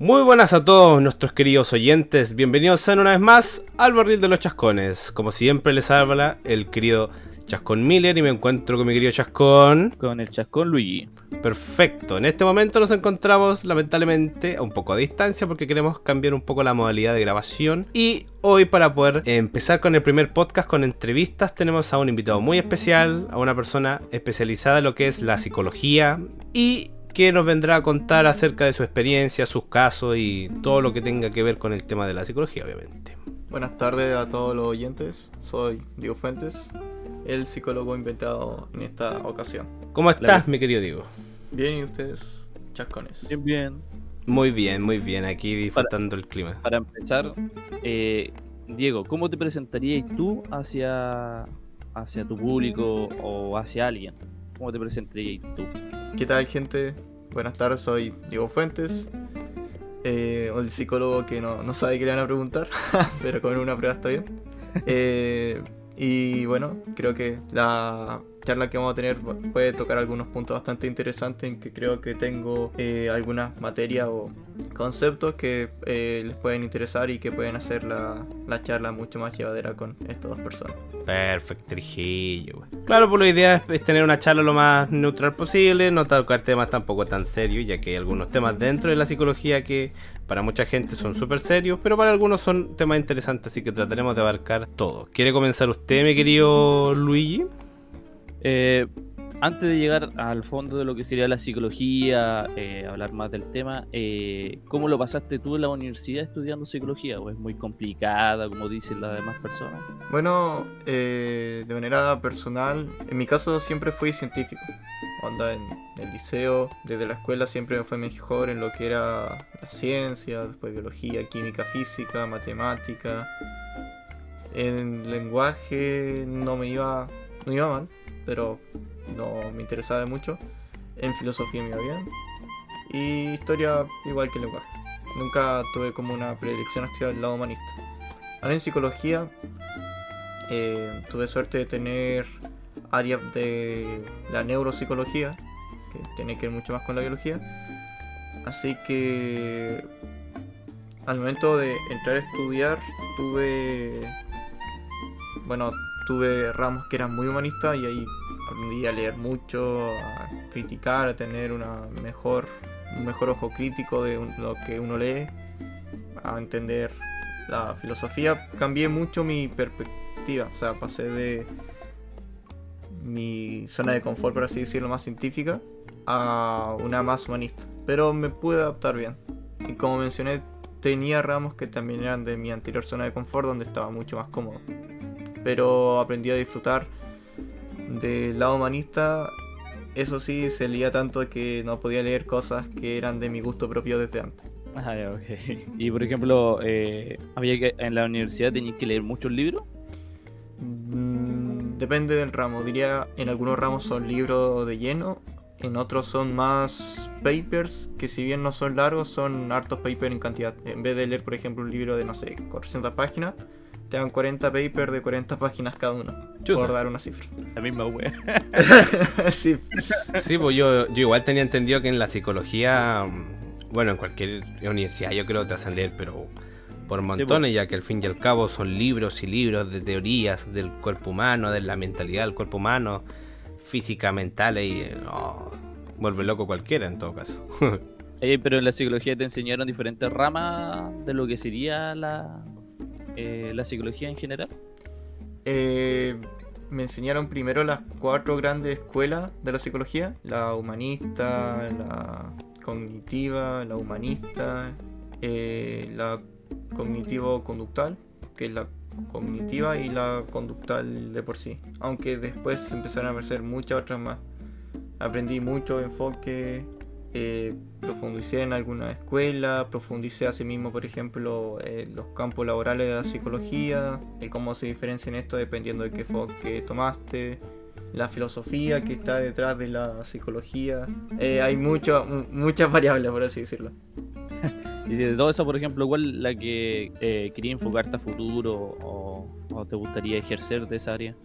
Muy buenas a todos nuestros queridos oyentes, bienvenidos sean una vez más al barril de los chascones. Como siempre les habla el querido Chascón Miller y me encuentro con mi querido Chascón. Con el Chascón Luigi. Perfecto, en este momento nos encontramos lamentablemente a un poco de distancia porque queremos cambiar un poco la modalidad de grabación. Y hoy para poder empezar con el primer podcast con entrevistas tenemos a un invitado muy especial, a una persona especializada en lo que es la psicología y que nos vendrá a contar acerca de su experiencia, sus casos y todo lo que tenga que ver con el tema de la psicología, obviamente. Buenas tardes a todos los oyentes, soy Diego Fuentes, el psicólogo inventado en esta ocasión. ¿Cómo estás, mi querido Diego? Bien, ¿y ustedes, chascones? Bien, bien. Muy bien, muy bien, aquí disfrutando el clima. Para empezar, eh, Diego, ¿cómo te presentarías tú hacia, hacia tu público o hacia alguien? ¿Cómo te presentarías tú? ¿Qué tal, gente? Buenas tardes, soy Diego Fuentes, eh, el psicólogo que no, no, sabe qué le van a preguntar, pero con una prueba está bien. Eh, y bueno, creo que la charla que vamos a tener puede tocar algunos puntos bastante interesantes en que creo que tengo eh, algunas materias o conceptos que eh, les pueden interesar y que pueden hacer la, la, charla mucho más llevadera con estas dos personas. Perfecto, Trujillo. Claro, pues la idea es, tener una charla lo más neutral posible, no tocar temas tampoco tan serios, ya que hay algunos temas dentro de la psicología que para mucha gente son súper serios, pero para algunos son temas interesantes, así que trataremos de abarcar todo. ¿Quiere comenzar usted, mi querido Luigi? Eh, antes de llegar al fondo de lo que sería la psicología, eh, hablar más del tema, eh, ¿cómo lo pasaste tú en la universidad estudiando psicología? ¿O es muy complicada, como dicen las demás personas? Bueno, de manera personal, en mi caso siempre fui científico. Onda en el liceo, desde la escuela siempre me fue mejor en lo que era la ciencia, después biología, química, física, matemática. En lenguaje no me iba, no iba mal pero no me interesaba mucho. En filosofía me iba bien. Y historia igual que lenguaje. Nunca tuve como una predilección hacia el lado humanista. Ahora en psicología eh, tuve suerte de tener áreas de la neuropsicología, que tiene que ver mucho más con la biología. Así que al momento de entrar a estudiar tuve, bueno, tuve ramos que eran muy humanistas y ahí aprendí a leer mucho, a criticar, a tener una mejor, un mejor ojo crítico de lo que uno lee, a entender la filosofía. Cambié mucho mi perspectiva, o sea, pasé de mi zona de confort, por así decirlo, más científica, a una más humanista. Pero me pude adaptar bien. Y como mencioné, tenía ramos que también eran de mi anterior zona de confort, donde estaba mucho más cómodo pero aprendí a disfrutar del lado humanista. Eso sí, se leía tanto que no podía leer cosas que eran de mi gusto propio desde antes. Ah, okay. Y por ejemplo, eh, ¿había que, en la universidad tenías que leer muchos libros? Mm, depende del ramo. Diría, en algunos ramos son libros de lleno, en otros son más papers, que si bien no son largos, son hartos papers en cantidad. En vez de leer, por ejemplo, un libro de, no sé, 400 páginas, te dan 40 papers de 40 páginas cada uno. Por dar una cifra. La misma wea. sí. Sí, pues yo, yo igual tenía entendido que en la psicología, bueno, en cualquier universidad yo creo que te hacen leer, pero por montones, pues. ya que al fin y al cabo son libros y libros de teorías del cuerpo humano, de la mentalidad del cuerpo humano, física, mental, y vuelve loco cualquiera en todo caso. pero en la psicología te enseñaron diferentes ramas de lo que sería la, eh, la psicología en general? Eh, me enseñaron primero las cuatro grandes escuelas de la psicología, la humanista, la cognitiva, la humanista, eh, la cognitivo-conductal, que es la cognitiva y la conductal de por sí. Aunque después empezaron a aparecer muchas otras más. Aprendí mucho enfoque eh, profundicé en alguna escuela, profundicé asimismo, por ejemplo, en los campos laborales de la psicología, el cómo se diferencian esto dependiendo de qué enfoque tomaste, la filosofía que está detrás de la psicología. Eh, hay mucho, muchas variables, por así decirlo. y de todo eso, por ejemplo, ¿cuál la que eh, quería enfocarte a futuro o, te gustaría ejercer de esa área?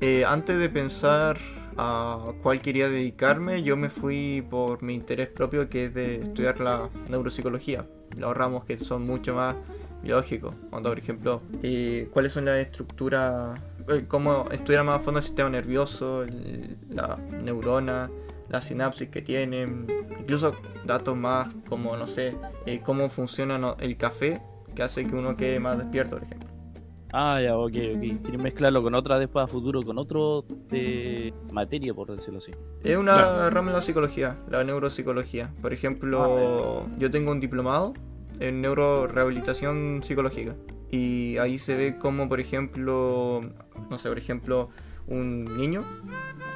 Eh, antes de pensar a cuál quería dedicarme, yo me fui por mi interés propio, que es de estudiar la neuropsicología. Los ramos que son mucho más biológicos. Cuando, por ejemplo, eh, cuáles son las estructuras, eh, cómo estudiar más a fondo el sistema nervioso, la neurona, la sinapsis que tienen, incluso datos más como, no sé, eh, cómo funciona el café, que hace que uno quede más despierto, por ejemplo. Ah, ya, ok, ok. Quieren mezclarlo con otra después a futuro, con otro de materia, por decirlo así. Es una Claro. rama de la psicología, la neuropsicología. Por ejemplo, yo tengo un diplomado en neurorehabilitación psicológica. Y ahí se ve como, por ejemplo, no sé, por ejemplo, un niño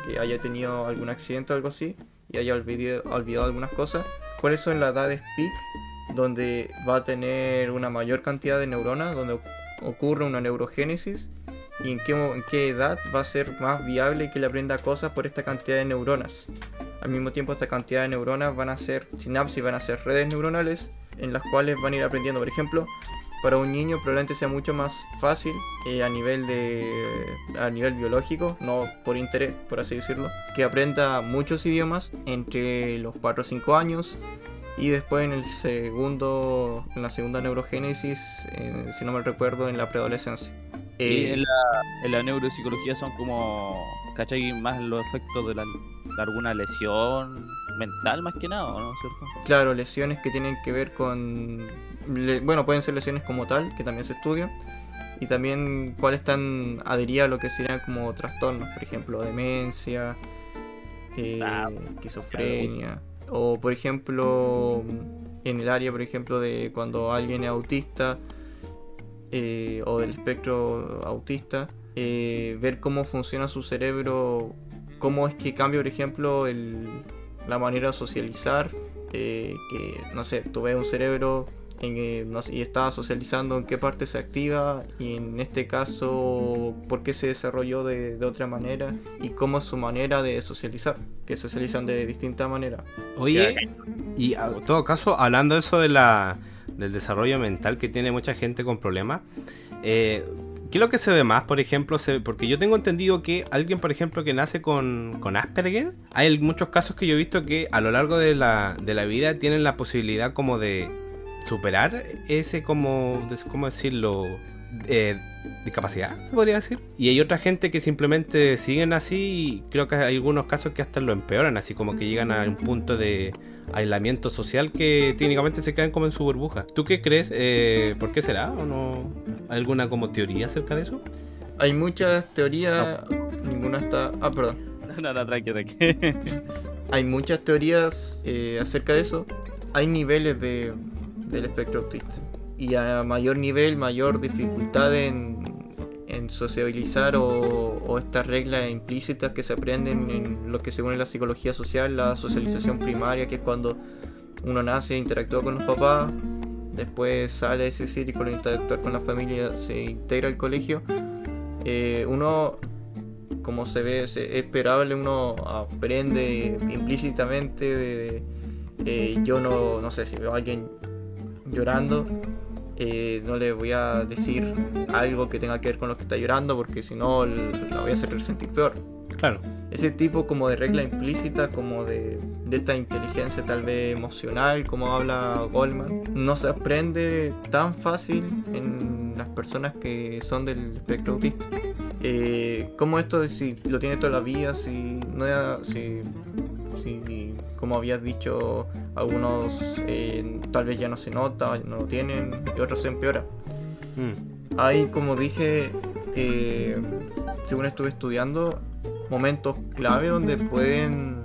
que haya tenido algún accidente o algo así y haya olvidado, olvidado algunas cosas. ¿Cuáles son las edades peak donde va a tener una mayor cantidad de neuronas, donde ocurre una neurogénesis? ¿Y en qué, edad va a ser más viable que le aprenda cosas por esta cantidad de neuronas? Al mismo tiempo, esta cantidad de neuronas van a ser sinapsis, van a ser redes neuronales en las cuales van a ir aprendiendo. Por ejemplo, para un niño probablemente sea mucho más fácil eh, a nivel de a nivel biológico, no por interés, por así decirlo, que aprenda muchos idiomas entre los 4 o 5 años y después en el segundo en la segunda neurogénesis, eh, si no me recuerdo, en la preadolescencia. Y Eh, en la, en la neuropsicología son como, ¿cachai? Más los efectos de, la, de alguna lesión mental, más que nada, ¿o ¿no? ¿Cierto? Claro, lesiones que tienen que ver con... le- bueno, pueden ser lesiones como tal, que también se estudian. Y también cuáles están adheridas a lo que serían como trastornos, por ejemplo, demencia, eh, Ah, esquizofrenia. O por ejemplo, en el área, por ejemplo, de cuando alguien es autista eh, o del espectro autista, eh, ver cómo funciona su cerebro, cómo es que cambia, por ejemplo, el, la manera de socializar, eh, que no sé, tú ves un cerebro en, eh, no sé, y está socializando en qué parte se activa y en este caso por qué se desarrolló de, de otra manera y cómo es su manera de socializar, que socializan de distinta manera. Oye, y a- en todo caso, hablando de eso de la, del desarrollo mental que tiene mucha gente con problemas, eh, ¿qué es lo que se ve más, por ejemplo? Se- porque yo tengo entendido que alguien, por ejemplo, que nace con, con Asperger, hay muchos casos que yo he visto que a lo largo de la, de la vida tienen la posibilidad como de superar ese como, ¿cómo decirlo? Eh, discapacidad, se podría decir. Y hay otra gente que simplemente siguen así y creo que hay algunos casos que hasta lo empeoran, así como que llegan a un punto de aislamiento social que técnicamente se quedan como en su burbuja. ¿Tú qué crees? Eh, ¿Por qué será? ¿O no? ¿Hay alguna como teoría acerca de eso? Hay muchas teorías, ninguna está... Ah, perdón. No, no, tranqui, tranqui. Hay muchas teorías eh, acerca de eso. Hay niveles de, del espectro autista. Y a mayor nivel, mayor dificultad en, en sociabilizar o, o estas reglas implícitas que se aprenden en lo que según la psicología social, la socialización primaria, que es cuando uno nace, interactúa con los papás, después sale de ese círculo, interactuar con la familia, se integra al colegio. Eh, uno como se ve, es esperable, uno aprende implícitamente de, eh, yo no, no sé si veo a alguien llorando, eh, no le voy a decir algo que tenga que ver con lo que está llorando porque si no la voy a hacer sentir peor. Claro. Ese tipo como de regla implícita, como de, de esta inteligencia tal vez emocional, como habla Goldman, no se aprende tan fácil en las personas que son del espectro autista. Eh, como esto de si lo tiene toda la vida, si no si, si como habías dicho, algunos eh, tal vez ya no se nota, no lo tienen, y otros se empeora. Mm. Hay, como dije, eh, según estuve estudiando, momentos clave donde pueden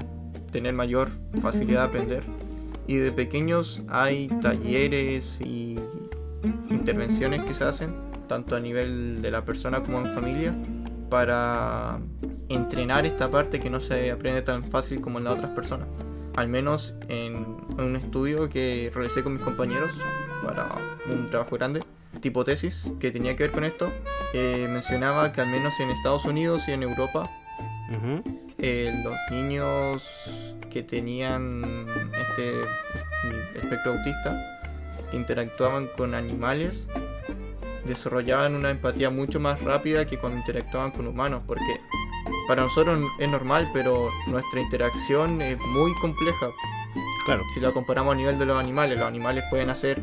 tener mayor facilidad de aprender. Y de pequeños hay talleres y intervenciones que se hacen, tanto a nivel de la persona como en familia, para entrenar esta parte que no se aprende tan fácil como en las otras personas. Al menos en, en un estudio que realicé con mis compañeros para un trabajo grande, tipo tesis, que tenía que ver con esto, eh, mencionaba que al menos en Estados Unidos y en Europa eh, los niños que tenían este espectro autista que interactuaban con animales desarrollaban una empatía mucho más rápida que cuando interactuaban con humanos porque para nosotros es normal, pero nuestra interacción es muy compleja. Claro. Si lo comparamos a nivel de los animales, los animales pueden hacer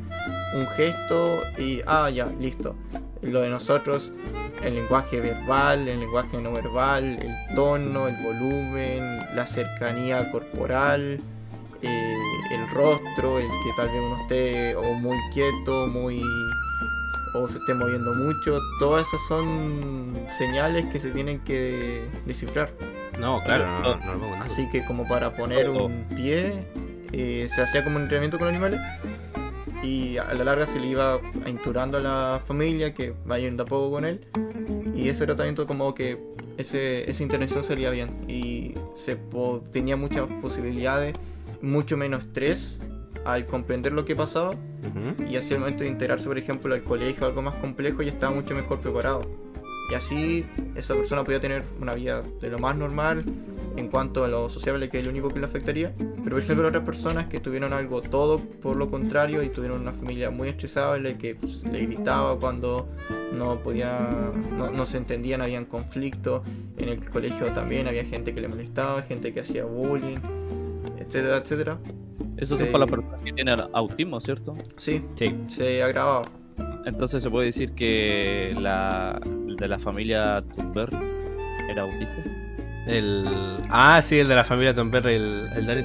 un gesto y, ah, ya, listo. Lo de nosotros, el lenguaje verbal, el lenguaje no verbal, el tono, el volumen, la cercanía corporal, eh, el rostro, el que tal vez uno esté o muy quieto, muy o se esté moviendo mucho, todas esas son señales que se tienen que descifrar. No, claro, no, no, no. Así que como para poner un pie, eh, se hacía como un entrenamiento con animales y a la larga se le iba inturando a la familia que vaya de a poco con él y ese tratamiento como que ese, esa intervención salía bien y se po- tenía muchas posibilidades, mucho menos estrés al comprender lo que pasaba Ujú. y así al momento de integrarse por ejemplo al colegio o algo más complejo ya estaba mucho mejor preparado. Y así esa persona podía tener una vida de lo más normal en cuanto a lo sociable que es lo único que le afectaría. Pero por ejemplo otras personas que tuvieron algo todo por lo contrario y tuvieron una familia muy estresable que pues, le gritaba cuando no podía no, no se entendían habían conflictos. En el colegio también había gente que le molestaba gente que hacía bullying etcétera etcétera Eso Sí. es para las personas que tienen autismo, ¿cierto? sí Sí. se agravaba Entonces se puede decir que la de la familia Thunberg era autista. El... Ah, sí, el de la familia Tom Perry, el, el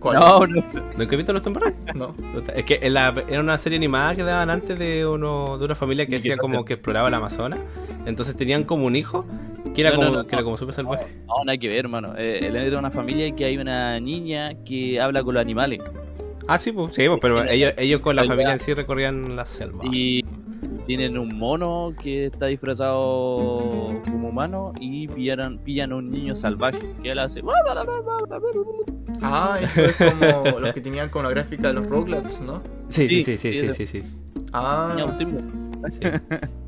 ¿Cuál? No, no. ¿Nunca he visto los Tom Perry? no Es que en la- era una serie animada que daban antes de uno de una familia que hacía como que exploraba el Amazonas. Entonces tenían como un hijo que era No, como no, que era no. como súper salvaje. No, nada que ver, hermano. Eh, él es de una familia que hay una niña que habla con los animales. Ah, sí, pues, sí, pues, pero ellos, ellos con la familia en sí recorrían la selva. Y tienen un mono que está disfrazado como humano y pillan, pillan a un niño salvaje que él hace. Ah, eso es como los que tenían con la gráfica de los Roglats, ¿no? Sí, sí, Sí, sí, sí, sí, sí. Ah,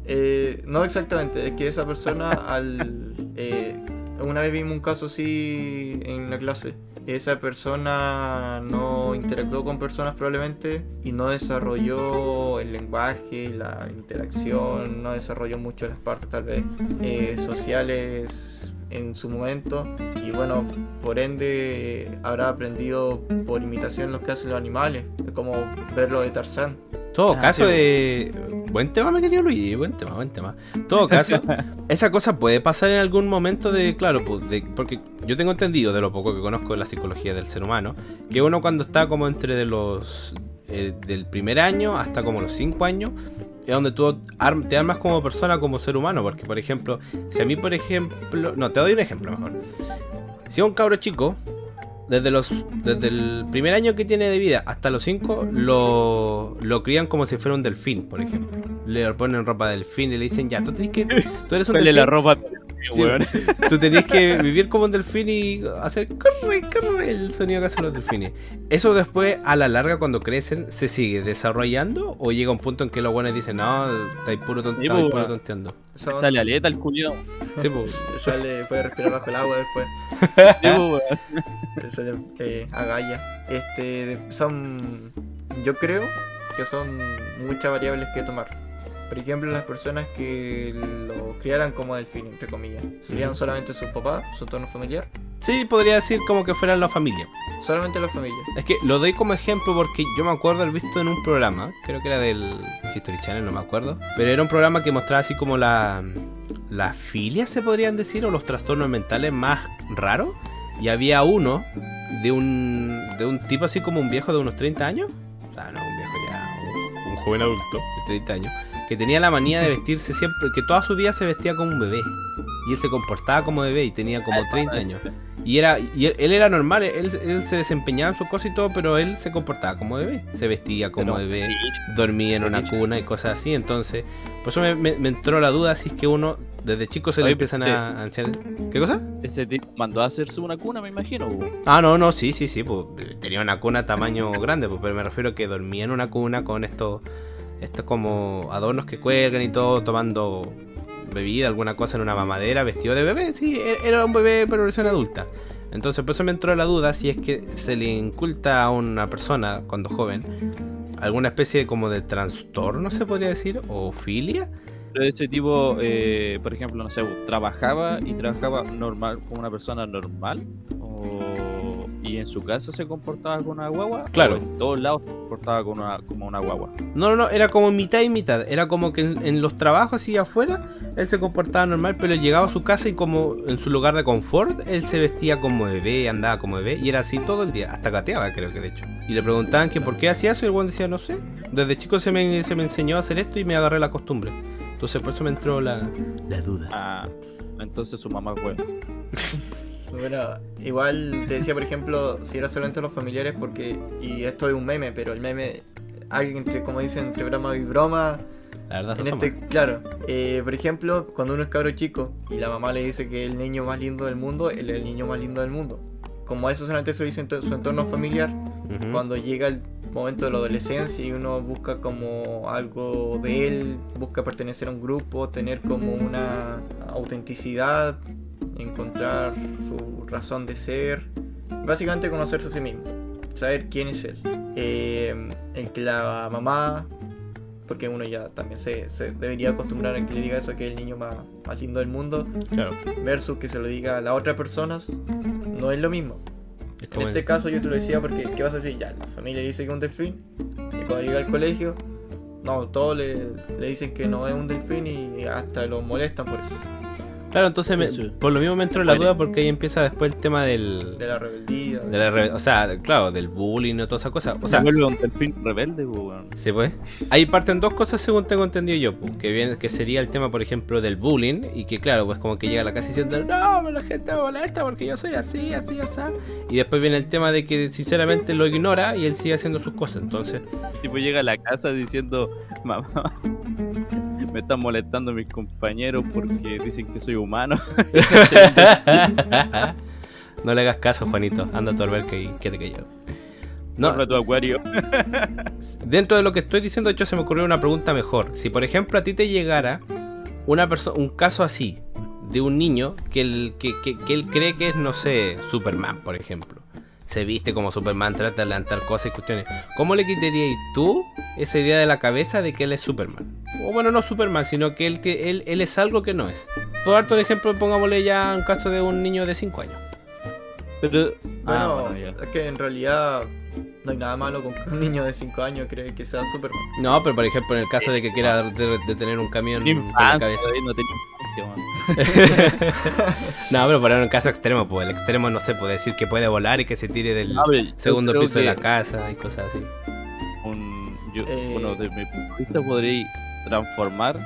eh, no exactamente, es que esa persona al... eh, una vez vimos un caso así en la clase. Esa persona no interactuó con personas probablemente y no desarrolló el lenguaje, la interacción, no desarrolló mucho las partes tal vez eh, sociales en su momento y bueno, por ende habrá aprendido por imitación lo que hacen los animales, es como verlo de Tarzán. Todo Ah, caso de. Buen tema, me querido Luigi, buen tema, buen tema. Todo caso, esa cosa puede pasar en algún momento de. Claro, pues, de- porque yo tengo entendido de lo poco que conozco de la psicología del ser humano, que uno cuando está como entre de los. eh, del primer año hasta como los cinco años, es donde tú te armas como persona, como ser humano. Porque, por ejemplo, si a mí, por ejemplo. No, te doy un ejemplo mejor. Si a un cabro chico, desde los desde el primer año que tiene de vida hasta los 5 lo, lo crían como si fuera un delfín, por ejemplo. Le ponen ropa de delfín y le dicen, "Ya, tú tenés que tú eres un delfín, la ropa. Sí, weón. tú tenés que vivir como un delfín y hacer corre, corre el sonido que hacen los delfines." Eso después a la larga cuando crecen se sigue desarrollando o llega un punto en que los buenos dicen, "No, estáis puro, tont- Sí, estáis pues, puro tonteando." Son- Sale aleta el culiao. Sí, pues. sale, puede respirar bajo el agua después. Sí, pues. Sale eh, agalla. Este, son, yo creo que son muchas variables que tomar. Por ejemplo, las personas que lo criaran como delfín, entre comillas, serían solamente su papá, su entorno familiar, Sí, podría decir como que fueran la familia. solamente la familia. Es que lo doy como ejemplo porque yo me acuerdo haber visto en un programa, creo que era del History Channel, no me acuerdo, pero era un programa que mostraba así como la las filias se podrían decir o los trastornos mentales más raros. Y había uno de un de un tipo así como un viejo de unos 30 años, ah, no, un viejo ya, un, un joven adulto de 30 años, que tenía la manía de vestirse siempre, que toda su vida se vestía como un bebé y él se comportaba como bebé y tenía como 30 años. Y era y él, él era normal, él, él se desempeñaba en su cosa y todo, pero él se comportaba como bebé. Se vestía como Pero- bebé, dormía en una cuna y cosas así. Entonces, por eso me, me- me entró la duda si es que uno desde chico se le Oye, empiezan a, a enseñar- ¿Qué cosa? Ese tipo mandó a hacerse una cuna, me imagino. Ah, no, no, sí, sí, sí. Pues, tenía una cuna tamaño grande, pues, pero me refiero a que dormía en una cuna con estos, estos como adornos que cuelgan y todo, tomando bebida, alguna cosa en una mamadera, vestido de bebé. Sí, e- era un bebé, pero versión adulta. Entonces, por eso me entró la duda si es que se le inculta a una persona cuando joven alguna especie como de trastorno, se podría decir, o filia, Pero ese tipo, eh, por ejemplo, no sé, trabajaba y trabajaba normal como una persona normal. O... Y en su casa se comportaba con una guagua. Claro. o en todos lados se comportaba con una, como una guagua. No, no, no, era como mitad y mitad. Era como que en, en los trabajos y afuera él se comportaba normal, pero llegaba a su casa y como en su lugar de confort, él se vestía como bebé, andaba como bebé y era así todo el día. Hasta gateaba, creo que de hecho. Y le preguntaban que por qué hacía eso y el buen decía, no sé. Desde chico se me, se me enseñó a hacer esto y me agarré la costumbre. Entonces por eso me entró la, la duda. Ah, entonces su mamá fue. Bueno, igual te decía, por ejemplo, si era solamente los familiares, porque, y esto es un meme, pero el meme, alguien entre, como dicen, entre broma y broma, La verdad, en este, claro, eh, por ejemplo, cuando uno es cabro chico y la mamá le dice que es el niño más lindo del mundo, él es el niño más lindo del mundo. Como eso solamente se dice en su entorno familiar, Ujú. cuando llega el momento de la adolescencia y uno busca como algo de él, busca pertenecer a un grupo, tener como una autenticidad, encontrar su razón de ser, básicamente conocerse a sí mismo, saber quién es él. Eh, en que la mamá, porque uno ya también se, se debería acostumbrar a que le diga eso, que es el niño más, más lindo del mundo, Claro. versus que se lo diga a las otras personas, no es lo mismo. Es En este el- caso yo te lo decía porque, ¿qué vas a decir? Ya, la familia dice que es un delfín. Y cuando llega al colegio, no, todos le, le dicen que no es un delfín y hasta lo molestan por eso. Claro, entonces me- por lo mismo me entró en la Bueno. duda porque ahí empieza después el tema del... De la rebeldía. de la o sea, claro, del bullying y toda esa cosa. O sea, se vuelve un delfín rebelde, pues, weón. Sí, pues. Ahí parten dos cosas según tengo entendido yo, pues, que, viene, que sería el tema, por ejemplo, del bullying, y que claro, pues como que llega a la casa diciendo, no, la gente me molesta porque yo soy así, así, así. Y después viene el tema de que sinceramente lo ignora y él sigue haciendo sus cosas. Entonces, tipo llega a la casa diciendo, mamá, me están molestando mis compañeros porque dicen que soy humano. no le hagas caso, Juanito, anda a tu alberca y quédate callado. No, tu acuario. dentro de lo que estoy diciendo, de hecho, se me ocurrió una pregunta mejor. Si, por ejemplo, a ti te llegara una un caso así, de un niño que él, que, que- que él cree que es, no sé, Superman, por ejemplo. Se viste como Superman, trata de levantar cosas y cuestiones. ¿Cómo le quitarías tú esa idea de la cabeza de que él es Superman? O bueno, no Superman, sino que él, que él, él es algo que no es. Por harto de ejemplo, pongámosle ya un caso de un niño de 5 años. Pero, Bueno, ah, bueno, es que en realidad no hay nada malo con que un niño de 5 años cree que sea Superman. No, pero por ejemplo, en el caso de que quiera de, de un camión con la cabeza. no tenía. No, pero para un caso extremo, pues el extremo no se puede decir que puede volar y que se tire del Ah, segundo piso de la casa y cosas así. un- yo- Eh. bueno, desde mi punto de vista podréis transformar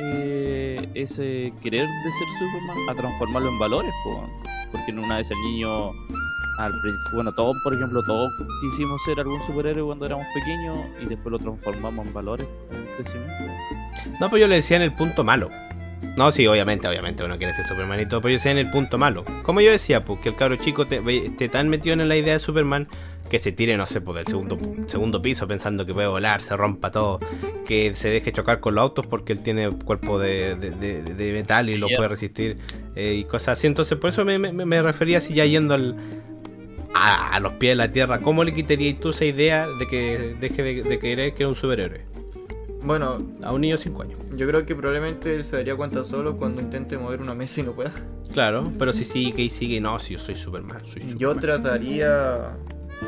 eh, ese querer de ser Superman a transformarlo en valores, po, porque en una vez el niño al principio, bueno, todos, por ejemplo, todos quisimos ser algún superhéroe cuando éramos pequeños y después lo transformamos en valores en el crecimiento. No, pues yo le decía en el punto malo. No, sí, obviamente, obviamente uno quiere ser Superman y todo, pero yo decía en el punto malo. Como yo decía, pues que el cabro chico te- esté tan metido en la idea de Superman que se tire, no sé, pues del segundo, segundo piso pensando que puede volar, se rompa todo, que se deje chocar con los autos porque él tiene cuerpo de, de- de- de metal y lo Yeah. puede resistir eh, y cosas así. Entonces, por eso me, me- me refería así ya yendo al, a, a los pies de la tierra. ¿Cómo le quitarías tú esa idea de que deje de, de querer que era un superhéroe? Bueno, A un niño de 5 años. yo creo que probablemente él se daría cuenta solo cuando intente mover una mesa y no pueda. Claro, pero si sigue y sigue, no, si yo soy Superman, soy Superman. Yo trataría.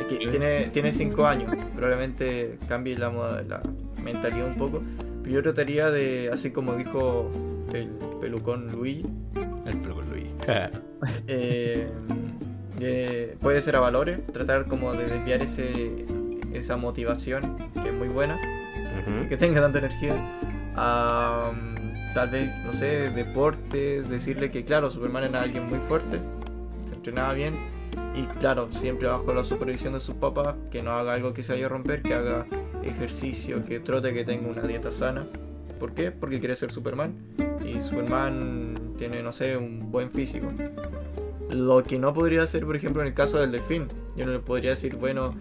que tiene, tiene cinco años, probablemente cambie la, moda- la mentalidad un poco. Pero yo trataría de, así como dijo el pelucón Luigi, El pelo con Luis. eh, de- puede ser a valores, tratar como de desviar ese, esa motivación, que es muy buena, Que tenga tanta energía, mm, tal vez, no sé, deportes, decirle que claro, Superman era alguien muy fuerte, se entrenaba bien, y claro, siempre bajo la supervisión de sus papás, que no haga algo que se vaya a romper, que haga ejercicio, que trote, que tenga una dieta sana. ¿Por qué? Porque quiere ser Superman. Y Superman tiene, no sé, un buen físico. Lo que no podría hacer, por ejemplo, en el caso del delfín. Yo no le podría decir, bueno,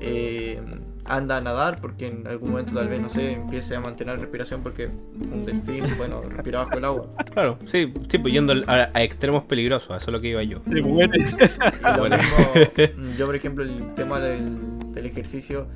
eh, anda a nadar, porque en algún momento tal vez, no sé, empiece a mantener respiración, porque un delfín, bueno, respira bajo el agua. Claro, sí, sí, pues yendo a, a extremos peligrosos, eso es lo que iba yo. Se muere. Lo Bueno. mismo, yo, por ejemplo, el tema del, del ejercicio,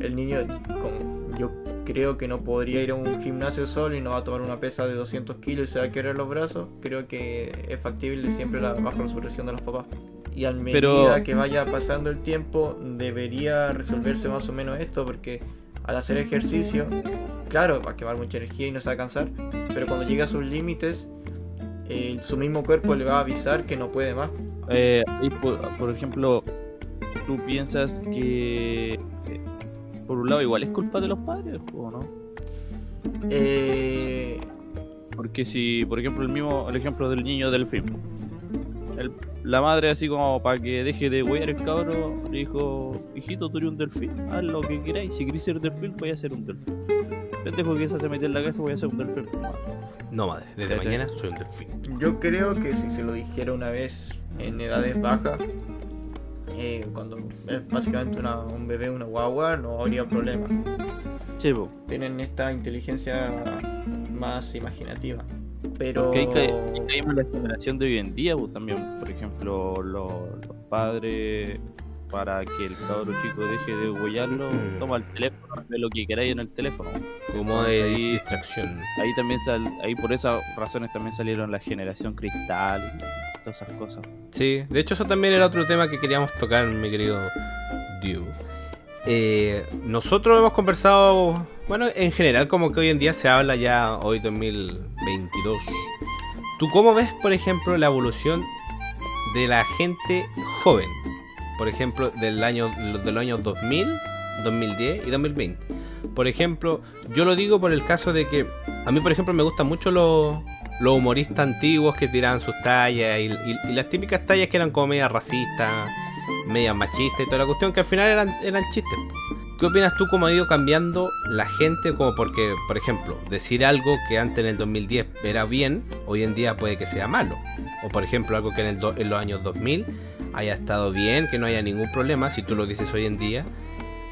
el niño, como yo creo que no podría ir a un gimnasio solo y no va a tomar una pesa de 200 kilos y se va a quebrar los brazos. Creo que es factible siempre la, bajo la supervisión de los papás. Y al medida Pero- que vaya pasando el tiempo, debería resolverse más o menos esto, porque al hacer ejercicio, claro, va a quemar mucha energía y no se va a cansar, pero cuando llega a sus límites, eh, su mismo cuerpo le va a avisar que no puede más. Eh, y por, por ejemplo, tú piensas que, por un lado, igual es culpa de los padres, ¿o no? Eh, Porque si, por ejemplo, el mismo, el ejemplo del niño del film. El- la madre así como para que deje de huear el cabro, le dijo, hijito, tú eres un delfín, haz lo que queráis, si queréis ser delfín, voy a ser un delfín. Pendejo que esa se metió en la casa, voy a ser un delfín. No, madre, desde mañana soy un delfín. yo creo que si se lo dijera una vez en edades bajas, eh, cuando es básicamente una- un bebé, una guagua, no habría problema. Sí, po. Tienen esta inteligencia más imaginativa. Pero Porque ahí ca- ahí caímos en la generación de hoy en día, pues, también, por ejemplo, lo- los padres, para que el cabro chico deje de huellarlo, Mm. toma el teléfono, ve lo que queráis en el teléfono. Como de Ahí- distracción. Ahí también sal, ahí por esas razones también salieron la generación cristal y todas esas cosas. Sí, de hecho eso también era otro tema que queríamos tocar, mi querido Dew. Eh, nosotros hemos conversado, bueno, en general como que hoy en día se habla ya, hoy 2022. ¿Tú cómo ves, por ejemplo, la evolución de la gente joven? Por ejemplo, del año, de los años 2000, 2010 y 2020. Por ejemplo, yo lo digo por el caso de que a mí, por ejemplo, me gustan mucho los, los humoristas antiguos que tiraban sus tallas y, y- y las típicas tallas que eran como media racistas, media machistas y toda la cuestión que al final eran, eran chistes. ¿Qué opinas tú cómo ha ido cambiando la gente? Como porque, por ejemplo, decir algo que antes en el 2010 era bien, hoy en día puede que sea malo. O por ejemplo, algo que en, el en los años 2000 haya estado bien, que no haya ningún problema, si tú lo dices hoy en día,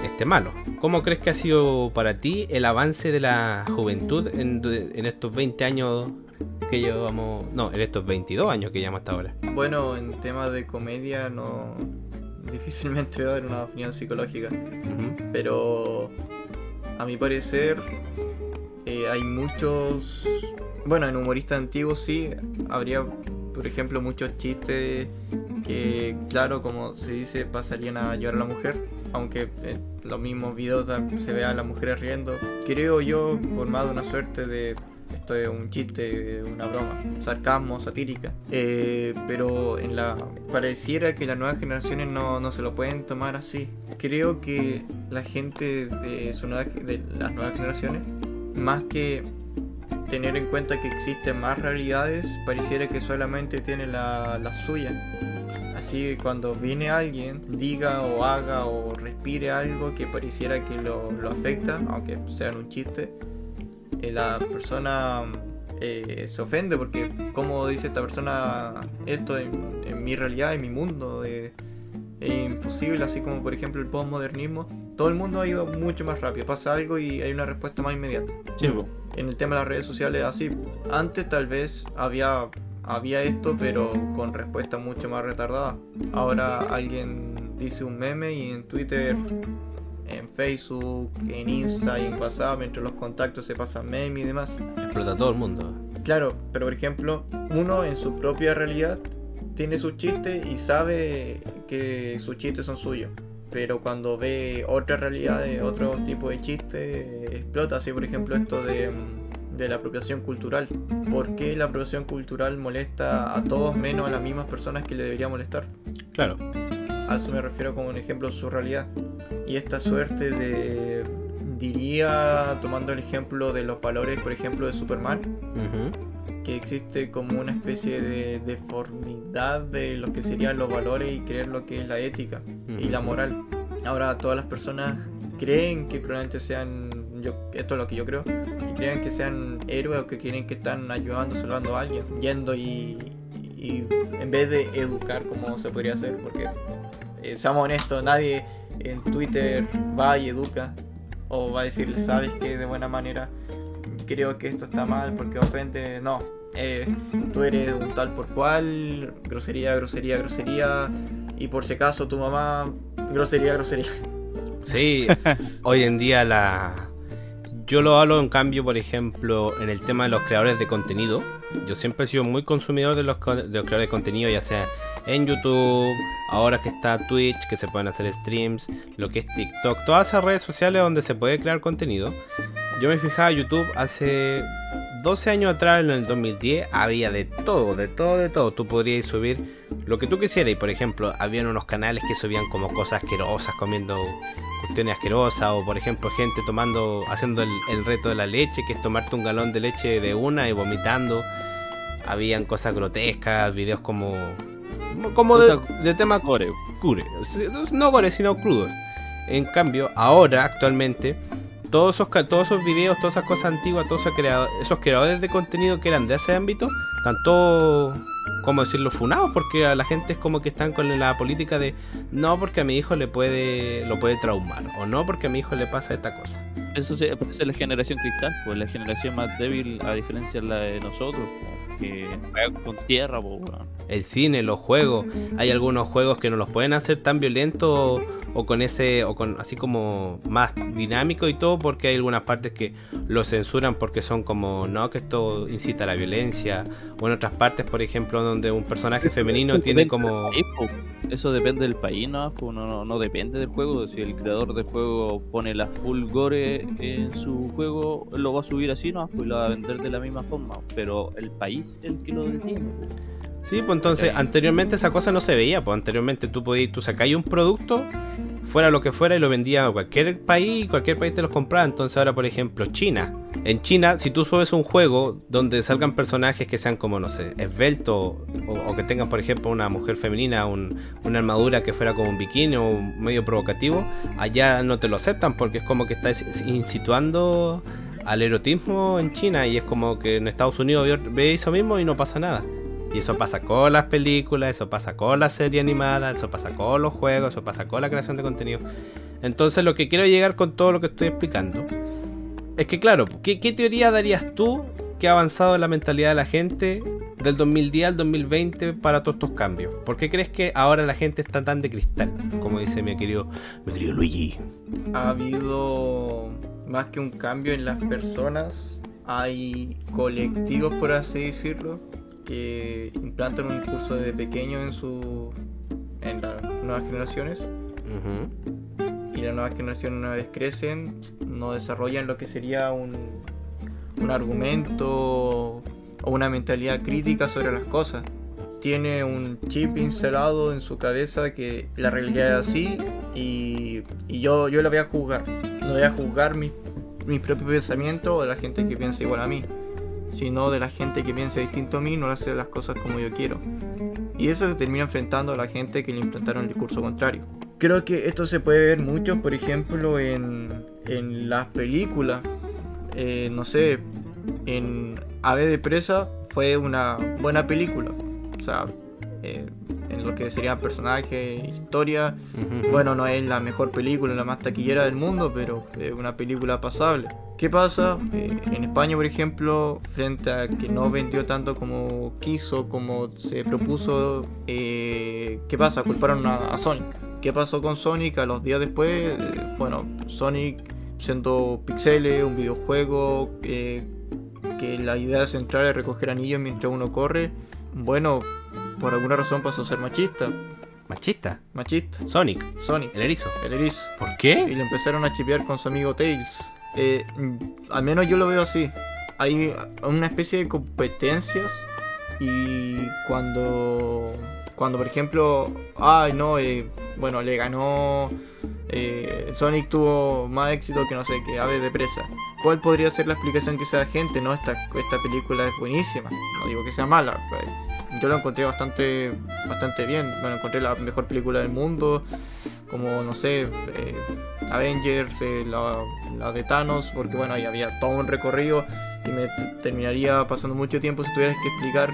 esté malo. ¿Cómo crees que ha sido para ti el avance de la juventud en, en estos 20 años que llevamos, no, en estos 22 años que llevamos hasta ahora? bueno, en temas de comedia no difícilmente va a haber una opinión psicológica. Pero a mi parecer eh, hay muchos... Bueno, en humoristas antiguos sí, habría, por ejemplo, muchos chistes que, claro, como se dice, pasarían a llorar a la mujer. Aunque en los mismos videos se vea a las mujeres riendo. Creo yo, por más de una suerte de... Esto es un chiste, una broma, sarcasmo, satírica. Eh, pero en la pareciera que las nuevas generaciones no, no se lo pueden tomar así. Creo que la gente de, su nueva- de las nuevas generaciones, más que tener en cuenta que existen más realidades, pareciera que solamente tiene la, la suya. Así que cuando viene alguien, diga o haga o respire algo que pareciera que lo, lo afecta, aunque sea un chiste, eh, la persona eh, se ofende porque como dice esta persona esto en, en mi realidad, en mi mundo, es imposible, así como por ejemplo el postmodernismo, todo el mundo ha ido mucho más rápido, pasa algo y hay una respuesta más inmediata. Sí. En el tema de las redes sociales así, antes tal vez había, había esto pero con respuesta mucho más retardada. Ahora alguien dice un meme y en Twitter en Facebook, en Insta y en WhatsApp, entre los contactos se pasan memes y demás. Explota todo el mundo. Claro, pero por ejemplo, uno en su propia realidad tiene sus chistes y sabe que sus chistes son suyos. Pero cuando ve otra realidad, otro tipo de chiste, explota. Así, por ejemplo, esto de, de la apropiación cultural. ¿Por qué la apropiación cultural molesta a todos menos a las mismas personas que le debería molestar? Claro. A eso me refiero como un ejemplo de su realidad. Y esta suerte de, diría, tomando el ejemplo de los valores, por ejemplo, de Superman, Ujú. que existe como una especie de deformidad de lo que serían los valores y creer lo que es la ética y la moral. Ahora todas las personas creen que probablemente sean, yo, esto es lo que yo creo, que crean que sean héroes o que creen que están ayudando, salvando a alguien, yendo y, y en vez de educar como se podría hacer, porque eh, seamos honestos, nadie en Twitter va y educa o va a decirle, sabes que de buena manera creo que esto está mal porque ofende, no. eh, tú eres un tal por cual, grosería, grosería, grosería, y por si acaso tu mamá, grosería, grosería. Sí, hoy en día la... Yo lo hablo en cambio, por ejemplo, en el tema de los creadores de contenido. Yo siempre he sido muy consumidor de los, de los creadores de contenido, ya sea en YouTube, ahora que está Twitch, que se pueden hacer streams, lo que es TikTok, todas esas redes sociales donde se puede crear contenido. Yo me fijaba YouTube hace 12 años atrás, en el 2010, había de todo, de todo, de todo. Tú podrías subir lo que tú quisieras. Y por ejemplo, habían unos canales que subían como cosas asquerosas, comiendo cuestiones asquerosas. O por ejemplo, gente tomando, haciendo el, el reto de la leche, que es tomarte un galón de leche de una y vomitando. Habían cosas grotescas, videos como. Como de, de tema Core. cure. No gore, sino crudos. En cambio, ahora, actualmente, todos esos, todos esos videos, todas esas cosas antiguas, todos esos, creado- esos creadores de contenido que eran de ese ámbito, están todos, ¿cómo decirlo?, funados, porque a la gente es como que están con la política de no porque a mi hijo le puede, lo puede traumar, o no porque a mi hijo le pasa esta cosa. Eso se, es la generación cristal, pues la generación más débil a diferencia de la de nosotros, pues, que con tierra, weón. el cine, los juegos. Hay algunos juegos que no los pueden hacer tan violentos o, o con ese, o con así como más dinámico y todo, porque hay algunas partes que lo censuran porque son como, no, que esto incita a la violencia. O en otras partes, por ejemplo, donde un personaje femenino tiene como. Eso depende del país, ¿no? Pues no, no, no depende del juego. Si el creador del juego pone la full gore en su juego, lo va a subir así, ¿no? Pues lo va a vender de la misma forma. Pero el país es el que lo detiene. pues. Sí, pues entonces anteriormente esa cosa no se veía, pues anteriormente tú podías, tú sacáis un producto, fuera lo que fuera, y lo vendía a cualquier país, cualquier país te los compraba. Entonces ahora, por ejemplo, China. En China, si tú subes un juego donde salgan personajes que sean como, no sé, esbeltos, o, o que tengan, por ejemplo, una mujer femenina, un- una armadura que fuera como un bikini o medio provocativo, allá no te lo aceptan porque es como que estás incituando al erotismo en China y es como que en Estados Unidos ve- eso mismo y no pasa nada. Y eso pasa con las películas, eso pasa con la serie animada, eso pasa con los juegos, eso pasa con la creación de contenido. Entonces lo que quiero llegar con todo lo que estoy explicando es que claro, ¿qué, qué teoría darías tú que ha avanzado en la mentalidad de la gente del 2010 al 2020 para todos estos cambios? ¿Por qué crees que ahora la gente está tan de cristal? Como dice mi querido, mi querido Luigi. ha habido más que un cambio en las personas, hay colectivos, por así decirlo, que implantan un discurso desde pequeño en su en las nuevas generaciones y las nuevas generaciones una vez crecen no desarrollan lo que sería un, un argumento o una mentalidad crítica sobre las cosas. Tiene un chip instalado en su cabeza que la realidad es así y, y yo, yo la voy a juzgar. No voy a juzgar mi, mi propio pensamiento o de la gente que piensa igual a mí, sino de la gente que piensa distinto a mí, no hace las cosas como yo quiero. Y eso se termina enfrentando a la gente que le implantaron el discurso contrario. Creo que esto se puede ver mucho, por ejemplo, en, en las películas. Eh, no sé, en Ave de Presa fue una buena película. O sea, eh, en lo que serían personajes, historia. Bueno, no es la mejor película, la más taquillera del mundo, pero es una película pasable. ¿Qué pasa? Eh, en España, por ejemplo, frente a que no vendió tanto como quiso, como se propuso, eh, ¿qué pasa? Culparon a, a Sonic. ¿Qué pasó con Sonic a los días después? Eh, bueno, Sonic siendo pixeles, un videojuego, que la idea central es recoger anillos mientras uno corre. Bueno, por alguna razón pasó a ser machista. Machista. Machista. Sonic, Sonic, el erizo. el erizo. ¿Por Y qué? lo empezaron a chipear con su amigo Tails. Eh, mm, al menos yo lo veo así. Hay una especie de competencias y cuando, cuando por ejemplo, ay no, eh, bueno, le ganó, eh, Sonic tuvo más éxito que no sé, que Ave de Presa. ¿Cuál podría ser la explicación que se da gente? No, esta, esta película es buenísima. No digo que sea mala. Yo la encontré bastante, bastante bien. Bueno, encontré la mejor película del mundo como no sé, eh, Avengers, eh, la, la de Thanos, porque bueno, ahí había todo un recorrido y me terminaría pasando mucho tiempo si tuvieras que explicar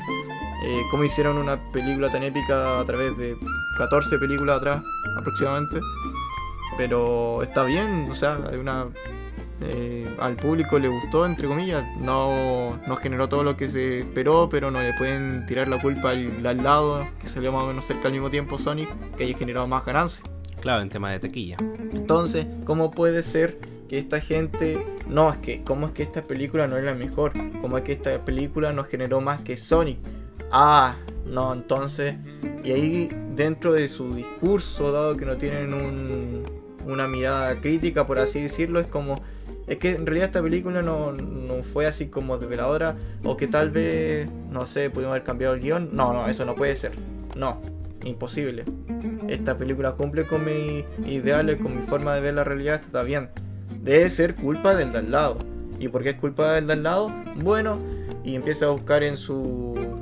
eh, cómo hicieron una película tan épica a través de 14 películas atrás aproximadamente. Pero está bien, o sea, hay una eh, al público le gustó, entre comillas. No, no generó todo lo que se esperó, pero no le pueden tirar la culpa al, al lado, que salió más o menos cerca al mismo tiempo Sonic, que haya generado más ganancias. Claro, en tema de tequilla. Entonces, ¿cómo puede ser que esta gente, no, es que, ¿cómo es que esta película no es la mejor? ¿Cómo es que esta película no generó más que Sonic? Ah, no, entonces, y ahí dentro de su discurso, dado que no tienen un, una mirada crítica, por así decirlo, es como, es que en realidad esta película no, no fue así como develadora, o que tal vez, no sé, pudimos haber cambiado el guion. No, no, eso no puede ser. No, imposible. Esta película cumple con mis ideales, con mi forma de ver la realidad, está bien. Debe ser culpa del de al lado. ¿Y por qué es culpa del de al lado? Bueno, y empieza a buscar en su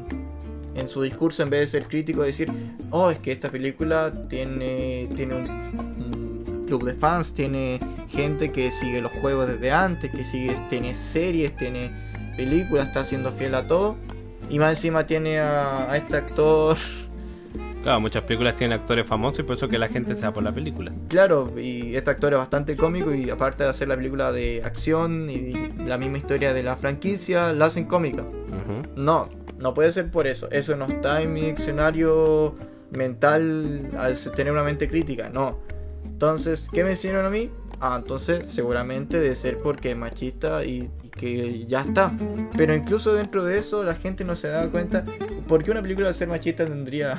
en su discurso en vez de ser crítico decir, "Oh, es que esta película tiene tiene un, club de fans, tiene gente que sigue los juegos desde antes, que sigue tiene series, tiene películas, está siendo fiel a todo." Y más encima tiene a, a este actor Claro, muchas películas tienen actores famosos y por eso que la gente se va por la película. Claro, y este actor es bastante cómico y aparte de hacer la película de acción y la misma historia de la franquicia, la hacen cómica. No, no puede ser por eso. Eso no está en mi diccionario mental al tener una mente crítica, no. Entonces, ¿qué me enseñaron a mí? Ah, entonces seguramente debe ser porque es machista y que ya está. Pero incluso dentro de eso la gente no se da cuenta por qué una película de ser machista tendría...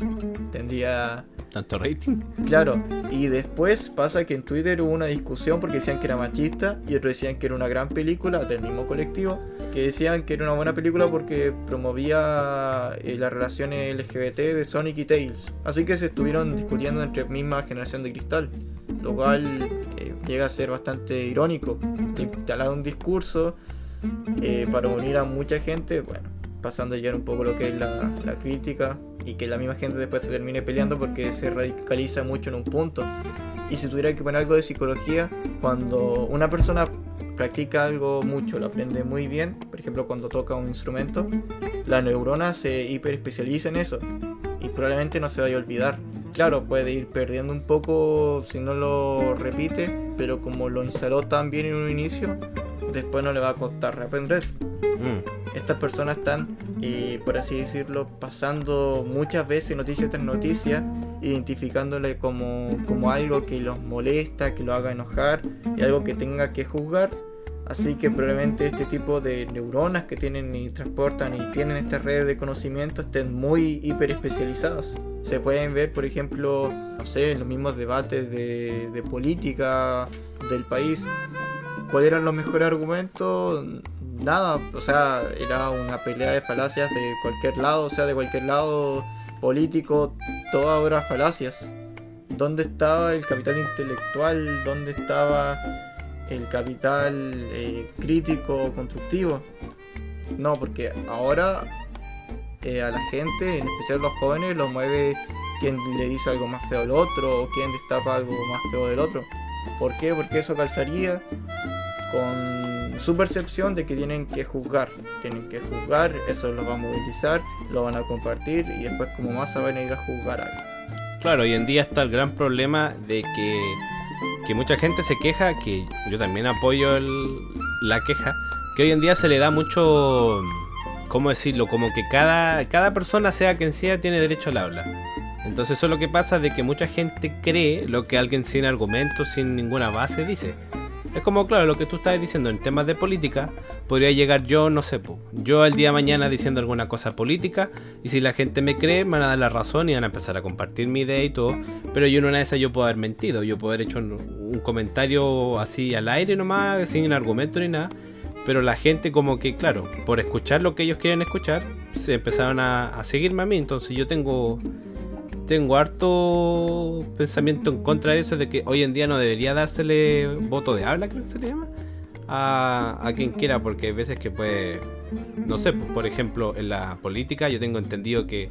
tendría... Tanto rating. Claro, y después pasa que en Twitter hubo una discusión porque decían que era machista y otros decían que era una gran película del mismo colectivo, que decían que era una buena película porque promovía eh, las relaciones LGBT de Sonic y Tails. Así que se estuvieron discutiendo entre misma generación de cristal, lo cual llega a ser bastante irónico. Instalar un discurso eh, para unir a mucha gente, bueno, pasando ya un poco lo que es la, la crítica y que la misma gente después se termine peleando porque se radicaliza mucho en un punto. Y si tuviera que poner algo de psicología, cuando una persona practica algo mucho, lo aprende muy bien, por ejemplo cuando toca un instrumento, la neurona se hiperespecializa en eso y probablemente no se vaya a olvidar. Claro, puede ir perdiendo un poco si no lo repite, pero como lo instaló tan bien en un inicio, después no le va a costar reaprender. Mm. Estas personas están, eh, por así decirlo, pasando muchas veces noticia tras noticia, identificándole como, como algo que los molesta, que lo haga enojar y algo que tenga que juzgar. Así que probablemente este tipo de neuronas que tienen y transportan y tienen estas redes de conocimiento estén muy hiper especializadas. Se pueden ver, por ejemplo, no sé, en los mismos debates de, política del país. ¿Cuáles eran los mejores argumentos? Nada, o sea, era una pelea de falacias de cualquier lado, o sea, de cualquier lado político, todas eran falacias. ¿Dónde estaba el capital intelectual? ¿Dónde estaba el capital eh, crítico, constructivo? No, porque ahora eh, a la gente, en especial los jóvenes, los mueve quien le dice algo más feo al otro o quien destapa algo más feo del otro. ¿Por qué? Porque eso calzaría con su percepción de que tienen que juzgar. Tienen que juzgar, eso lo va a movilizar, lo van a compartir y después como masa van a ir a juzgar algo. Claro, hoy en día está el gran problema de que, que mucha gente se queja, que yo también apoyo el- la queja, que hoy en día se le da mucho, ¿cómo decirlo? Como que cada, cada persona, sea quien sea, tiene derecho al habla. Entonces eso es lo que pasa de que mucha gente cree lo que alguien sin argumentos, sin ninguna base dice. Es como, claro, lo que tú estás diciendo en temas de política, podría llegar yo, no sé, yo el día de mañana diciendo alguna cosa política, y si la gente me cree, me van a dar la razón y van a empezar a compartir mi idea y todo, pero yo en una de esas yo puedo haber mentido, yo puedo haber hecho un, un comentario así al aire nomás, sin argumento ni nada, pero la gente como que, claro, por escuchar lo que ellos quieren escuchar, se empezaron a, a seguirme a mí, entonces yo tengo tengo harto pensamiento en contra de eso, de que hoy en día no debería dársele voto de habla, creo que se le llama, a, a quien quiera, porque hay veces que puede, no sé, por ejemplo, en la política yo tengo entendido que,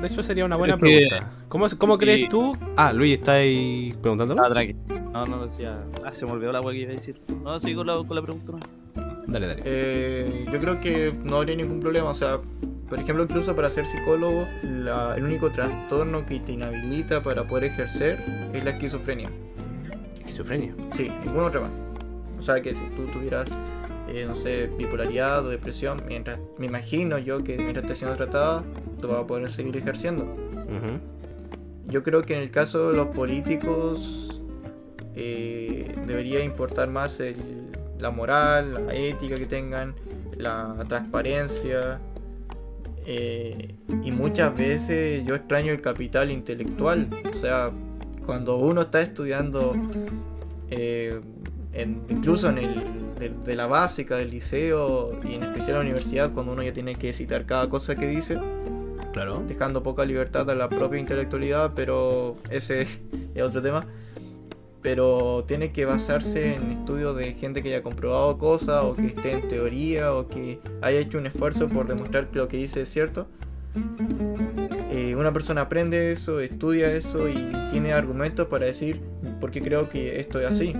de hecho sería una buena pregunta. ¿Cómo, cómo crees tú? Ah, Luis, ¿está ahí preguntándolo? Ah, tranqui. No, no, decía. Ah, se me olvidó la wea que iba a decir. No, sigo con la, con la pregunta. ¿no? Dale, dale. Eh, yo creo que no habría ningún problema, o sea, por ejemplo, incluso para ser psicólogo, la- el único trastorno que te inhabilita para poder ejercer es la esquizofrenia. Esquizofrenia. Sí, ningún otro más. O sea, que si tú tuvieras, eh, no sé, bipolaridad o depresión, mientras, me imagino yo que mientras estés siendo tratada, tú vas a poder seguir ejerciendo. Yo creo que en el caso de los políticos, eh, debería importar más el, la moral, la ética que tengan, la transparencia. Eh, y muchas veces yo extraño el capital intelectual. O sea, cuando uno está estudiando, eh, en- incluso en el de, de la básica, del liceo y en especial la universidad, cuando uno ya tiene que citar cada cosa que dice, Claro. dejando poca libertad a la propia intelectualidad, pero ese es otro tema. Pero tiene que basarse en estudios de gente que haya comprobado cosas o que esté en teoría o que haya hecho un esfuerzo por demostrar que lo que dice es cierto. Eh, una persona aprende eso, estudia eso y tiene argumentos para decir por qué creo que esto es así.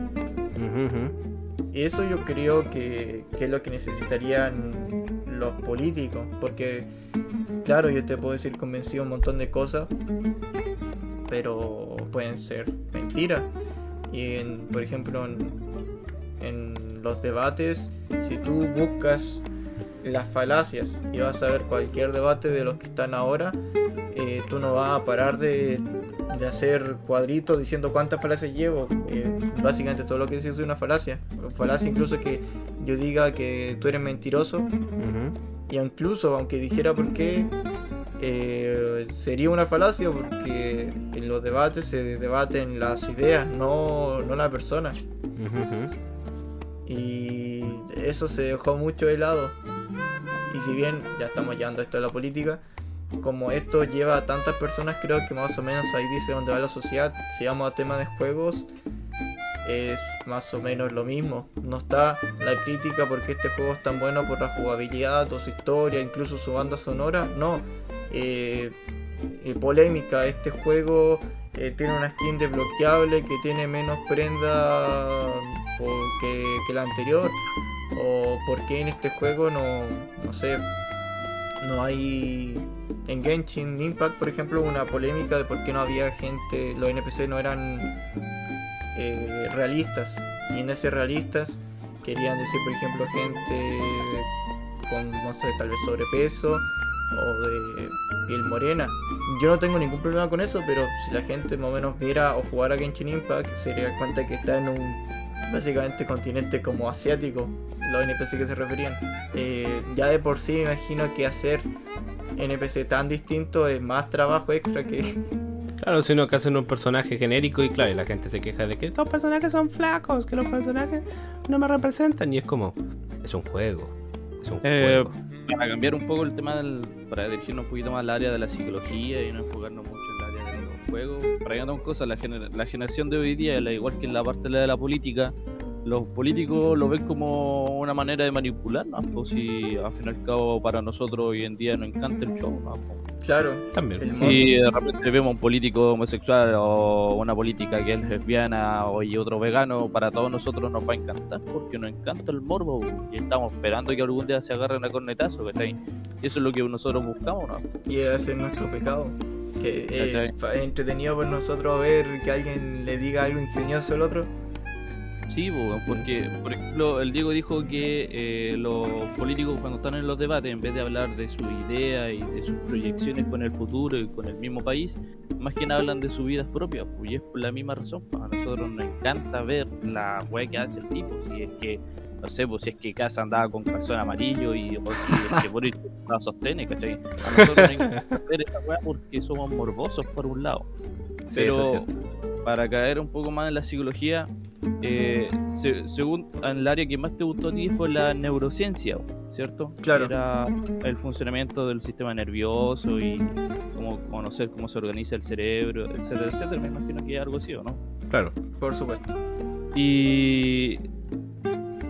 Y eso yo creo que, que es lo que necesitarían los políticos. Porque, claro, yo te puedo decir convencido un montón de cosas, pero pueden ser mentiras. Y, en, por ejemplo, en, en los debates, si tú buscas las falacias y vas a ver cualquier debate de los que están ahora, eh, tú no vas a parar de, de hacer cuadritos diciendo cuántas falacias llevo. Eh, básicamente todo lo que dices es una falacia. Falacia incluso que yo diga que tú eres mentiroso. Y incluso aunque dijera por qué, eh, sería una falacia porque en los debates se debaten las ideas, no, no la persona. Y eso se dejó mucho de lado. Y si bien ya estamos llevando esto de la política, como esto lleva a tantas personas, creo que más o menos ahí dice dónde va la sociedad. Si vamos a tema de juegos, es más o menos lo mismo. No está la crítica porque este juego es tan bueno por la jugabilidad o su historia, incluso su banda sonora. No. Eh, eh, polémica, este juego eh, tiene una skin desbloqueable que tiene menos prenda por- que, que la anterior. O porque en este juego no, no sé, no hay en Genshin Impact, por ejemplo, una polémica de por qué no había gente, los NPC no eran realistas. Y en ese realistas querían decir, por ejemplo, gente con, no sé, tal vez sobrepeso o de piel morena. Yo no tengo ningún problema con eso, pero si la gente más o menos viera o jugara Genshin Impact, se daría cuenta que está en un básicamente continente como asiático, los NPC que se referían. Eh, ya de por sí me imagino que hacer NPC tan distinto es más trabajo extra que... Claro, sino que hacen un personaje genérico y claro, y la gente se queja de que los personajes son flacos, que los personajes no me representan. Y es como, es un juego. Eh, para cambiar un poco el tema, del, para dirigirnos un poquito más al área de la psicología y no enfocarnos mucho en el área de los juegos, para que dos cosas, la, gener- la generación de hoy día, al igual que en la parte de la política, los políticos lo ven como una manera de manipularnos, pues si al fin y al cabo para nosotros hoy en día nos encanta el show, ¿no? Claro, También. Y de repente vemos un político homosexual o una política que es lesbiana o y otro vegano, para todos nosotros nos va a encantar porque nos encanta el morbo y estamos esperando que algún día se agarren a cornetazo, ¿cachai? Y eso es lo que nosotros buscamos, ¿no? y ese es nuestro pecado. Que eh, es entretenido por nosotros ver que alguien le diga algo ingenioso al otro. Sí, porque, por ejemplo, el Diego dijo que eh, los políticos cuando están en los debates, en vez de hablar de su idea y de sus proyecciones con el futuro y con el mismo país, más que nada hablan de sus vidas propias, pues, y es por la misma razón. pues, A nosotros nos encanta ver la weá que hace el tipo, si es que, no sé, pues si es que Casa andaba con calzón amarillo y o si es que Boris la sostiene, ¿cachai? A nosotros nos encanta ver esta weá porque somos morbosos por un lado. Sí, eso es Pero para caer un poco más en la psicología, eh, se- según el área que más te gustó a ti fue la neurociencia, ¿cierto? Claro. Era el funcionamiento del sistema nervioso y cómo conocer cómo se organiza el cerebro, etcétera, etcétera. Me imagino que es algo así, ¿o no? Claro. Por supuesto. Y.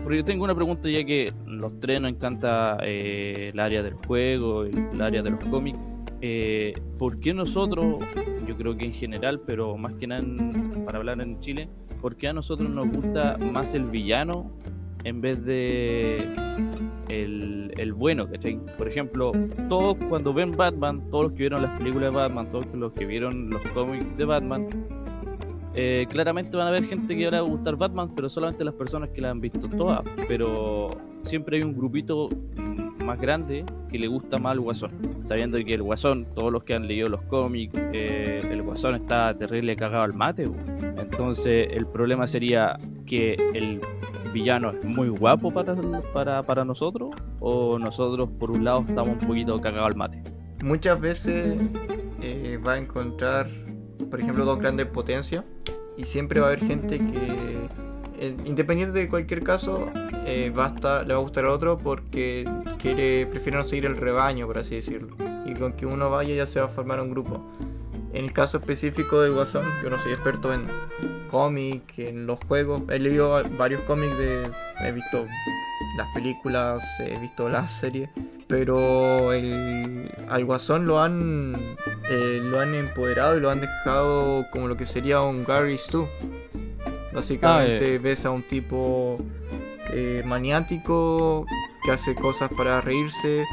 Porque yo tengo una pregunta ya que los tres nos encanta eh, el área del juego, el área de los cómics. Eh, ¿Por qué nosotros, yo creo que en general, pero más que nada en- para hablar en Chile, ¿por qué a nosotros nos gusta más el villano en vez de el, el bueno? ¿cachai? Por ejemplo, todos cuando ven Batman, todos los que vieron las películas de Batman, todos los que vieron los cómics de Batman, eh, claramente van a haber gente que ahora va a gustar Batman, pero solamente las personas que la han visto todas. Pero siempre hay un grupito más grande que le gusta más al Guasón, sabiendo que el Guasón, todos los que han leído los cómics, eh, el Guasón está terrible cagado al mate. Entonces el problema sería que el villano es muy guapo para, para, para nosotros o nosotros por un lado estamos un poquito cagados al mate. Muchas veces eh, va a encontrar, por ejemplo, dos grandes potencias y siempre va a haber gente que, eh, independiente de cualquier caso, eh, le va a gustar al otro porque quiere, prefiere no seguir el rebaño, por así decirlo. Y con que uno vaya ya se va a formar un grupo. En el caso específico del Guasón, yo no soy experto en cómics, en los juegos. He leído varios cómics de. He visto las películas, he visto las series. Pero el, al Guasón lo han. eh, lo han empoderado y lo han dejado como lo que sería un Gary Stu. Básicamente ves a un tipo eh, maniático que hace cosas para reírse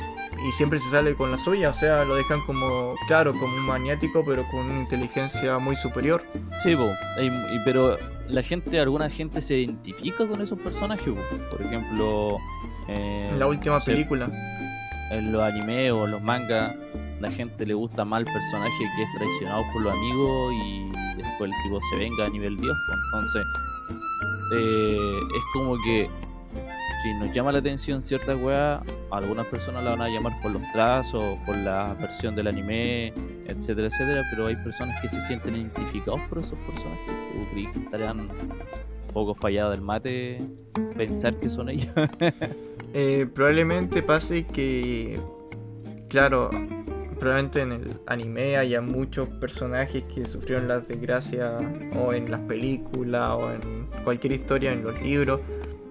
y siempre se sale con la suya, o sea, lo dejan como, claro, como un maniático, pero con una inteligencia muy superior. Sí, po, y- y- pero la gente, alguna gente se identifica con esos personajes, po. por ejemplo, eh, En la última película. en los animes o los mangas, la gente le gusta más el personaje que es traicionado por los amigos y después el tipo se venga a nivel dios, po. entonces eh, es como que si nos llama la atención cierta weá, algunas personas la van a llamar por los trazos, por la versión del anime, etcétera, etcétera, pero hay personas que se sienten identificados por esos personajes. ¿Tú crees que estarían un poco fallados del mate pensar que son ellos? Eh, probablemente pase que, claro, probablemente en el anime haya muchos personajes que sufrieron las desgracias o en las películas o en cualquier historia, en los libros.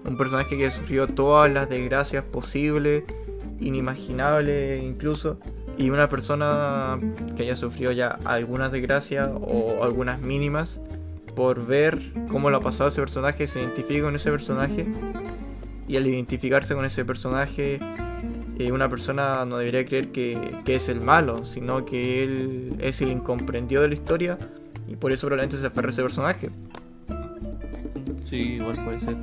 Un personaje que sufrió todas las desgracias posibles, inimaginables incluso. Y una persona que haya sufrido ya algunas desgracias o algunas mínimas por ver cómo lo ha pasado ese personaje, se identifica con ese personaje y al identificarse con ese personaje, eh, una persona no debería creer que, que es el malo, sino que él es el incomprendido de la historia y por eso probablemente se aferra a ese personaje. sí, igual puede ser.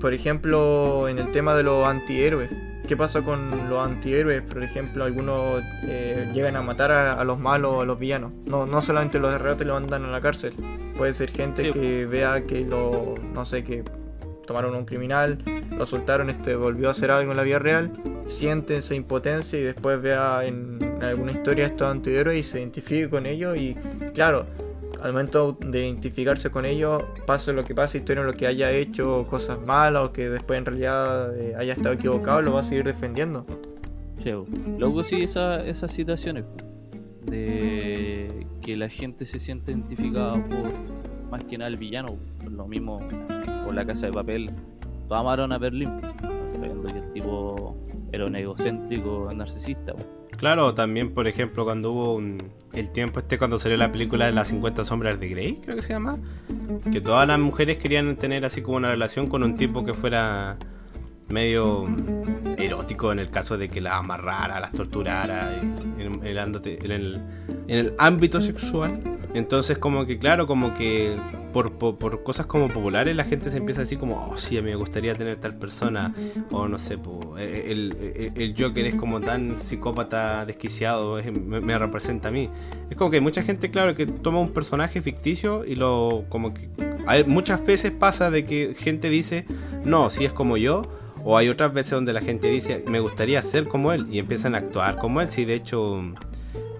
Por ejemplo, en el tema de los antihéroes. ¿Qué pasa con los antihéroes? Por ejemplo, algunos eh, llegan a matar a, a los malos, a los villanos. No, no solamente los derrotan y los mandan a la cárcel. Puede ser gente Sí. que vea que lo, no sé, que tomaron a un criminal, lo soltaron, este volvió a hacer algo en la vida real, siente esa impotencia y después vea en alguna historia estos antihéroes y se identifique con ellos y claro, al momento de identificarse con ellos, pase lo que pase, historia lo que haya hecho cosas malas o que después en realidad eh, haya estado equivocado, lo va a seguir defendiendo. Luego sí esa, esas situaciones de que la gente se siente identificada por más que nada el villano, por lo mismo por la casa de papel, todos amaron a Berlín, sabiendo que el tipo era un egocéntrico narcisista. po. Claro, también, por ejemplo, cuando hubo un- el tiempo este, cuando salió la película de las 50 sombras de Grey, creo que se llama, que todas las mujeres querían tener así como una relación con un tipo que fuera medio erótico en el caso de que las amarrara, las torturara en el- en el ámbito sexual. Entonces como que claro, como que por, por, por cosas como populares la gente se empieza a decir como, oh sí, a mí me gustaría tener tal persona, o no sé, po, eh, el, el, el Joker es como tan psicópata desquiciado, es- me, me representa a mí. Es como que mucha gente, claro, que toma un personaje ficticio y lo como que... Hay, muchas veces pasa de que gente dice, no, si es como yo, o hay otras veces donde la gente dice, me gustaría ser como él, y empiezan a actuar como él. Si de hecho,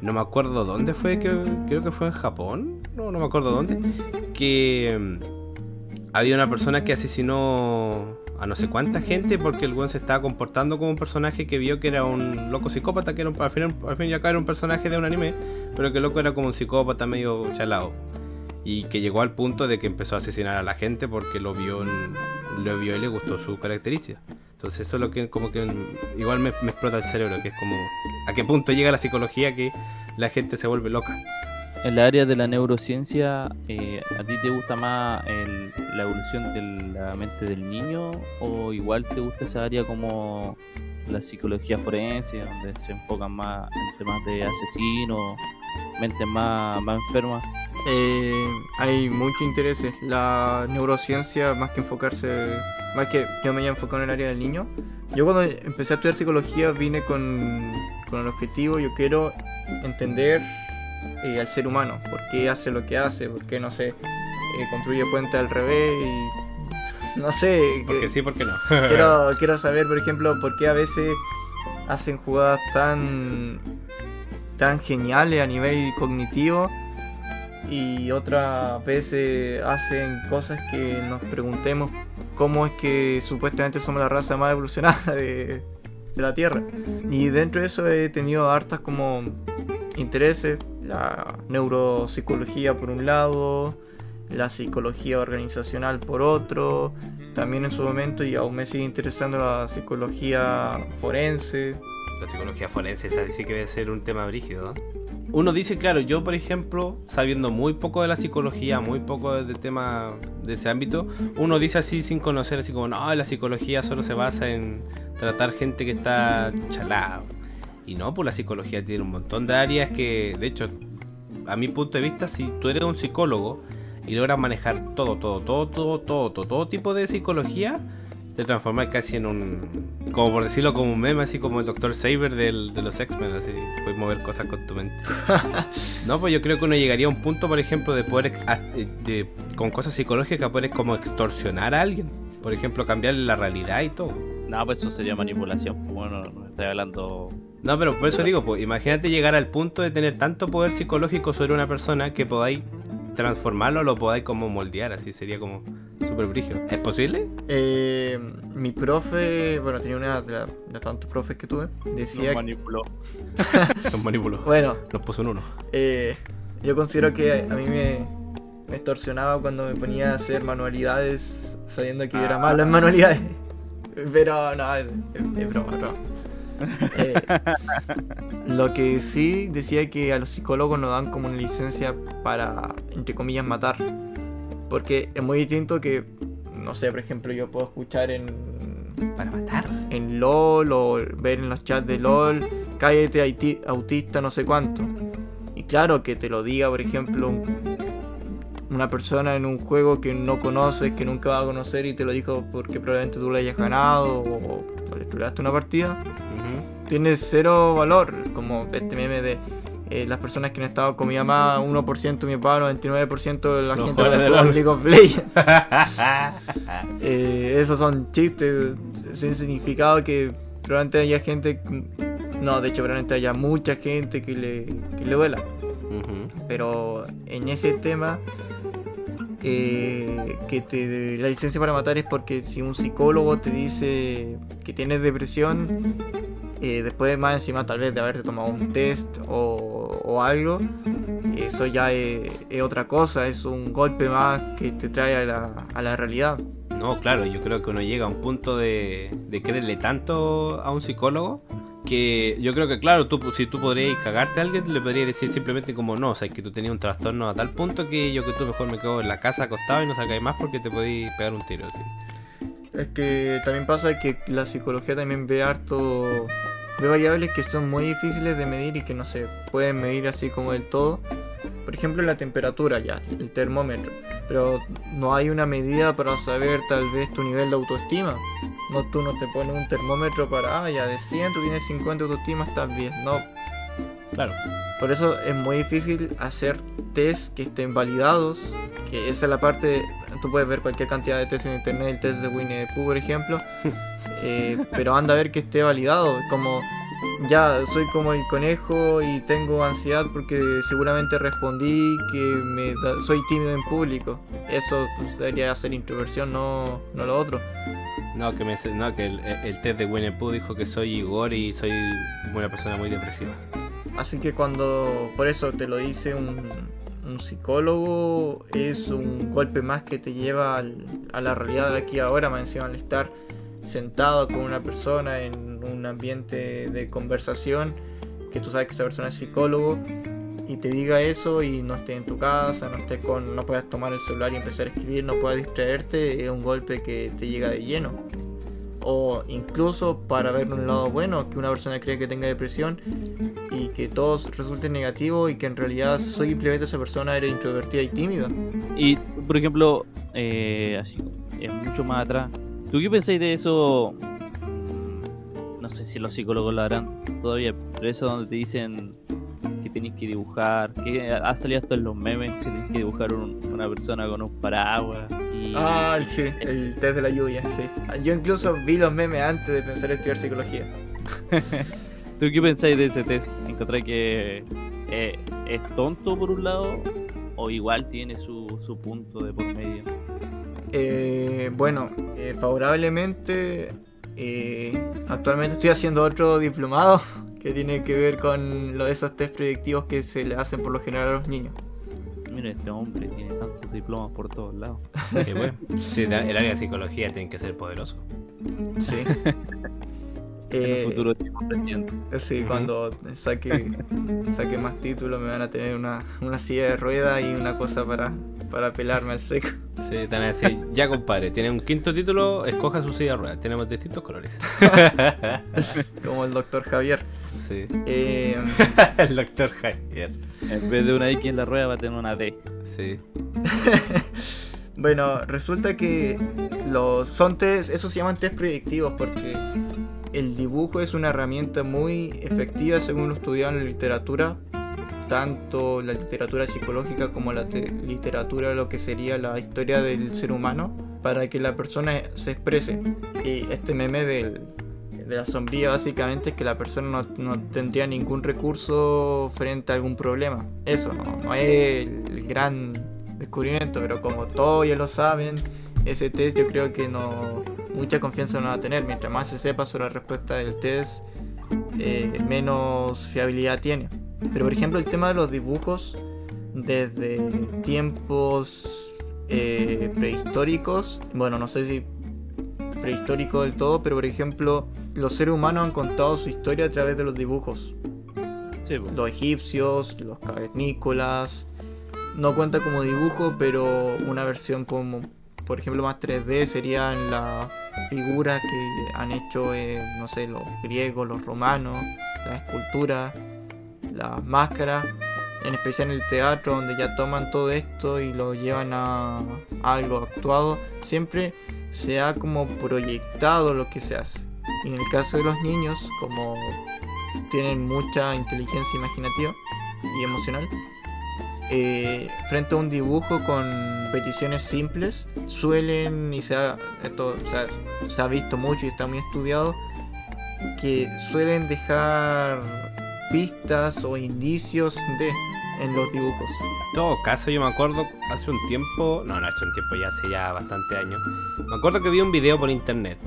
no me acuerdo dónde fue, que, creo que fue en Japón, no, no me acuerdo dónde, que mm, había una persona que asesinó a no sé cuánta gente porque el weón se estaba comportando como un personaje que vio que era un loco psicópata, que era un- al, fin, y al cabo era un personaje de un anime, pero que el loco era como un psicópata medio chalado. Y que llegó al punto de que empezó a asesinar a la gente porque lo vio, lo vio y le gustó su característica. Entonces eso es lo que como que igual me, explota el cerebro, que es como a qué punto llega la psicología que la gente se vuelve loca. En la área de la neurociencia, eh, ¿a ti te gusta más la evolución de la mente del niño o igual te gusta esa área como la psicología forense, donde se enfocan más en temas de asesinos, mentes más, más enfermas? Eh, hay muchos intereses. La neurociencia, más que enfocarse más que yo me haya enfocado en el área del niño. Yo cuando empecé a estudiar psicología vine con, con el objetivo, yo quiero entender eh, al ser humano, por qué hace lo que hace, por qué, no sé, eh, construye puente al revés y no sé. Porque que- sí, porque no. quiero, quiero saber, por ejemplo, por qué a veces hacen jugadas tan, tan geniales a nivel cognitivo y otras veces hacen cosas que nos preguntemos cómo es que supuestamente somos la raza más evolucionada de, de la Tierra. Y dentro de eso he tenido hartas como intereses, la neuropsicología por un lado, la psicología organizacional por otro, también en su momento y aún me sigue interesando la psicología forense. La psicología forense, esa dice que debe ser un tema brígido. ¿no? Uno dice, claro, yo por ejemplo, sabiendo muy poco de la psicología, muy poco del tema de ese ámbito, uno dice así sin conocer, así como, no, la psicología solo se basa en tratar gente que está chalada. Y no, pues la psicología tiene un montón de áreas que, de hecho, a mi punto de vista, si tú eres un psicólogo y logras manejar todo, todo, todo, todo, todo, todo, todo tipo de psicología, te transformas casi en un. Como por decirlo, como un meme, así como el Dr. Saber del, de los X-Men, así. Puedes mover cosas con tu mente. no, pues yo creo que uno llegaría a un punto, por ejemplo, de poder. a- de- con cosas psicológicas, poder como extorsionar a alguien. Por ejemplo, cambiarle la realidad y todo. No, pues eso sería manipulación. pues, Bueno, no estoy hablando. No, pero por eso digo, pues imagínate llegar al punto de tener tanto poder psicológico sobre una persona que podáis transformarlo, lo podáis como moldear, así sería como súper brígido. ¿Es posible? Eh, mi profe, bueno, tenía una de, la- de tantos profes que tuve, decía Nos que, manipuló. Nos manipuló. bueno, Nos puso un uno. eh, yo considero que a mí me, me extorsionaba cuando me ponía a hacer manualidades sabiendo que yo era malo en manualidades. Pero no, es, es- es broma, es broma. Eh, lo que sí decía que a los psicólogos nos dan como una licencia para, entre comillas, matar. Porque es muy distinto que, no sé, por ejemplo, yo puedo escuchar en, Para matar. en LOL o ver en los chats de LOL, cállate autista no sé cuánto. Y claro que te lo diga, por ejemplo, un- una persona en un juego que no conoces, que nunca va a conocer y te lo dijo porque probablemente tú le hayas ganado o, le troleaste una partida, tiene cero valor. Como este meme de eh, las personas que han estado con mi mamá, 1% mi papá, 99% de la Los gente que de LOL. League of Legends. Eh, esos son chistes sin significado que probablemente haya gente. No, de hecho, probablemente haya mucha gente que le, que le duela. Pero en ese tema, eh, que te la licencia para matar es porque si un psicólogo te dice que tienes depresión, eh, después más encima tal vez de haberte tomado un test o, algo, eso ya es, es otra cosa, es un golpe más que te trae a la, a la realidad. No, claro, yo creo que uno llega a un punto de, de creerle tanto a un psicólogo que yo creo que, claro, tú, si tú podrías cagarte a alguien, le podrías decir simplemente como no, o sea, que tú tenías un trastorno a tal punto que yo que tú mejor me quedo en la casa acostado y no salgáis más porque te podéis pegar un tiro. así. Es que también pasa que la psicología también ve harto. Ve variables que son muy difíciles de medir y que no se pueden medir así como del todo. Por ejemplo, la temperatura ya, el termómetro. Pero no hay una medida para saber tal vez tu nivel de autoestima. No, tú no te pones un termómetro para, ah, ya de 100 tú tienes 50 de autoestima, estás bien. No, Claro. por eso es muy difícil hacer test que estén validados. Que esa es la parte. Tú puedes ver cualquier cantidad de test en internet, el test de Winnie the Pooh, por ejemplo. eh, pero anda a ver que esté validado. Como ya soy como el conejo y tengo ansiedad porque seguramente respondí que me da- soy tímido en público. Eso pues, debería ser introversión, no, no lo otro. No, que, me, no, que el, el test de Winnie Pooh dijo que soy Igor y soy una persona muy depresiva. Así que cuando por eso te lo dice un, un psicólogo, es un golpe más que te lleva al- a la realidad de aquí ahora, más encima al estar sentado con una persona en un ambiente de conversación, que tú sabes que esa persona es psicólogo, y te diga eso y no esté en tu casa, no estés con, no puedas tomar el celular y empezar a escribir, no puedas distraerte, es un golpe que te llega de lleno. O incluso para ver un lado bueno, que una persona cree que tenga depresión y que todo resulte negativo y que en realidad simplemente esa persona era introvertida y tímida. Y, por ejemplo, eh, así, es mucho más atrás, ¿Tú qué pensáis de eso? No sé si los psicólogos lo harán todavía, pero eso donde te dicen tenéis que dibujar, que ha salido hasta en los memes, que tenéis que dibujar un- una persona con un paraguas. Y... Ah, sí, el test de la lluvia, sí. Yo incluso vi los memes antes de pensar en estudiar psicología. ¿Tú qué pensáis de ese test? ¿Encontráis que eh, es tonto por un lado o igual tiene su, su punto de por medio? Eh, bueno, eh, favorablemente, eh, actualmente estoy haciendo otro diplomado que tiene que ver con lo de esos test predictivos que se le hacen por lo general a los niños. Mira, este hombre tiene tantos diplomas por todos lados. Sí. Sí, el área de psicología tiene que ser poderoso. Sí. En Eh, el futuro tipo presidente. Sí, cuando saque, saque más títulos me van a tener una, una silla de ruedas y una cosa para, para pelarme al seco. Sí, te van a decir, ya compadre, tiene un quinto título, escoja su silla de ruedas. Tenemos distintos colores. Como el doctor Javier. Sí. Eh, El doctor Javier. En vez de una X en la rueda va a tener una D. Sí. bueno, resulta que los son test, esos se llaman test predictivos porque el dibujo es una herramienta muy efectiva según lo estudiado en la literatura, tanto la literatura psicológica como la te- literatura lo que sería la historia del ser humano, para que la persona se exprese. Y este meme del, de la sombría básicamente es que la persona no, no tendría ningún recurso frente a algún problema. Eso no, es el gran descubrimiento, pero como todos ya lo saben, ese test yo creo que no mucha confianza no va a tener. Mientras más se sepa sobre la respuesta del test, eh, menos fiabilidad tiene. Pero por ejemplo el tema de los dibujos, desde tiempos eh, prehistóricos, bueno, no sé si prehistórico del todo, pero por ejemplo los seres humanos han contado su historia a través de los dibujos Sí, po. los egipcios, los cavernícolas. No cuenta como dibujo, pero una versión como, por ejemplo, más 3D serían las figuras que han hecho, eh, no sé, los griegos, los romanos, las esculturas, las máscaras, en especial en el teatro, donde ya toman todo esto y lo llevan a algo actuado. Siempre se ha como proyectado lo que se hace. En el caso de los niños, como tienen mucha inteligencia imaginativa y emocional. eh, frente a un dibujo con peticiones simples, suelen, y se ha, esto se ha visto mucho y está muy estudiado, que suelen dejar pistas o indicios de en los dibujos. En todo caso, yo me acuerdo hace un tiempo, no, no hace un tiempo, ya hace ya bastante años. Me acuerdo que vi un video por internet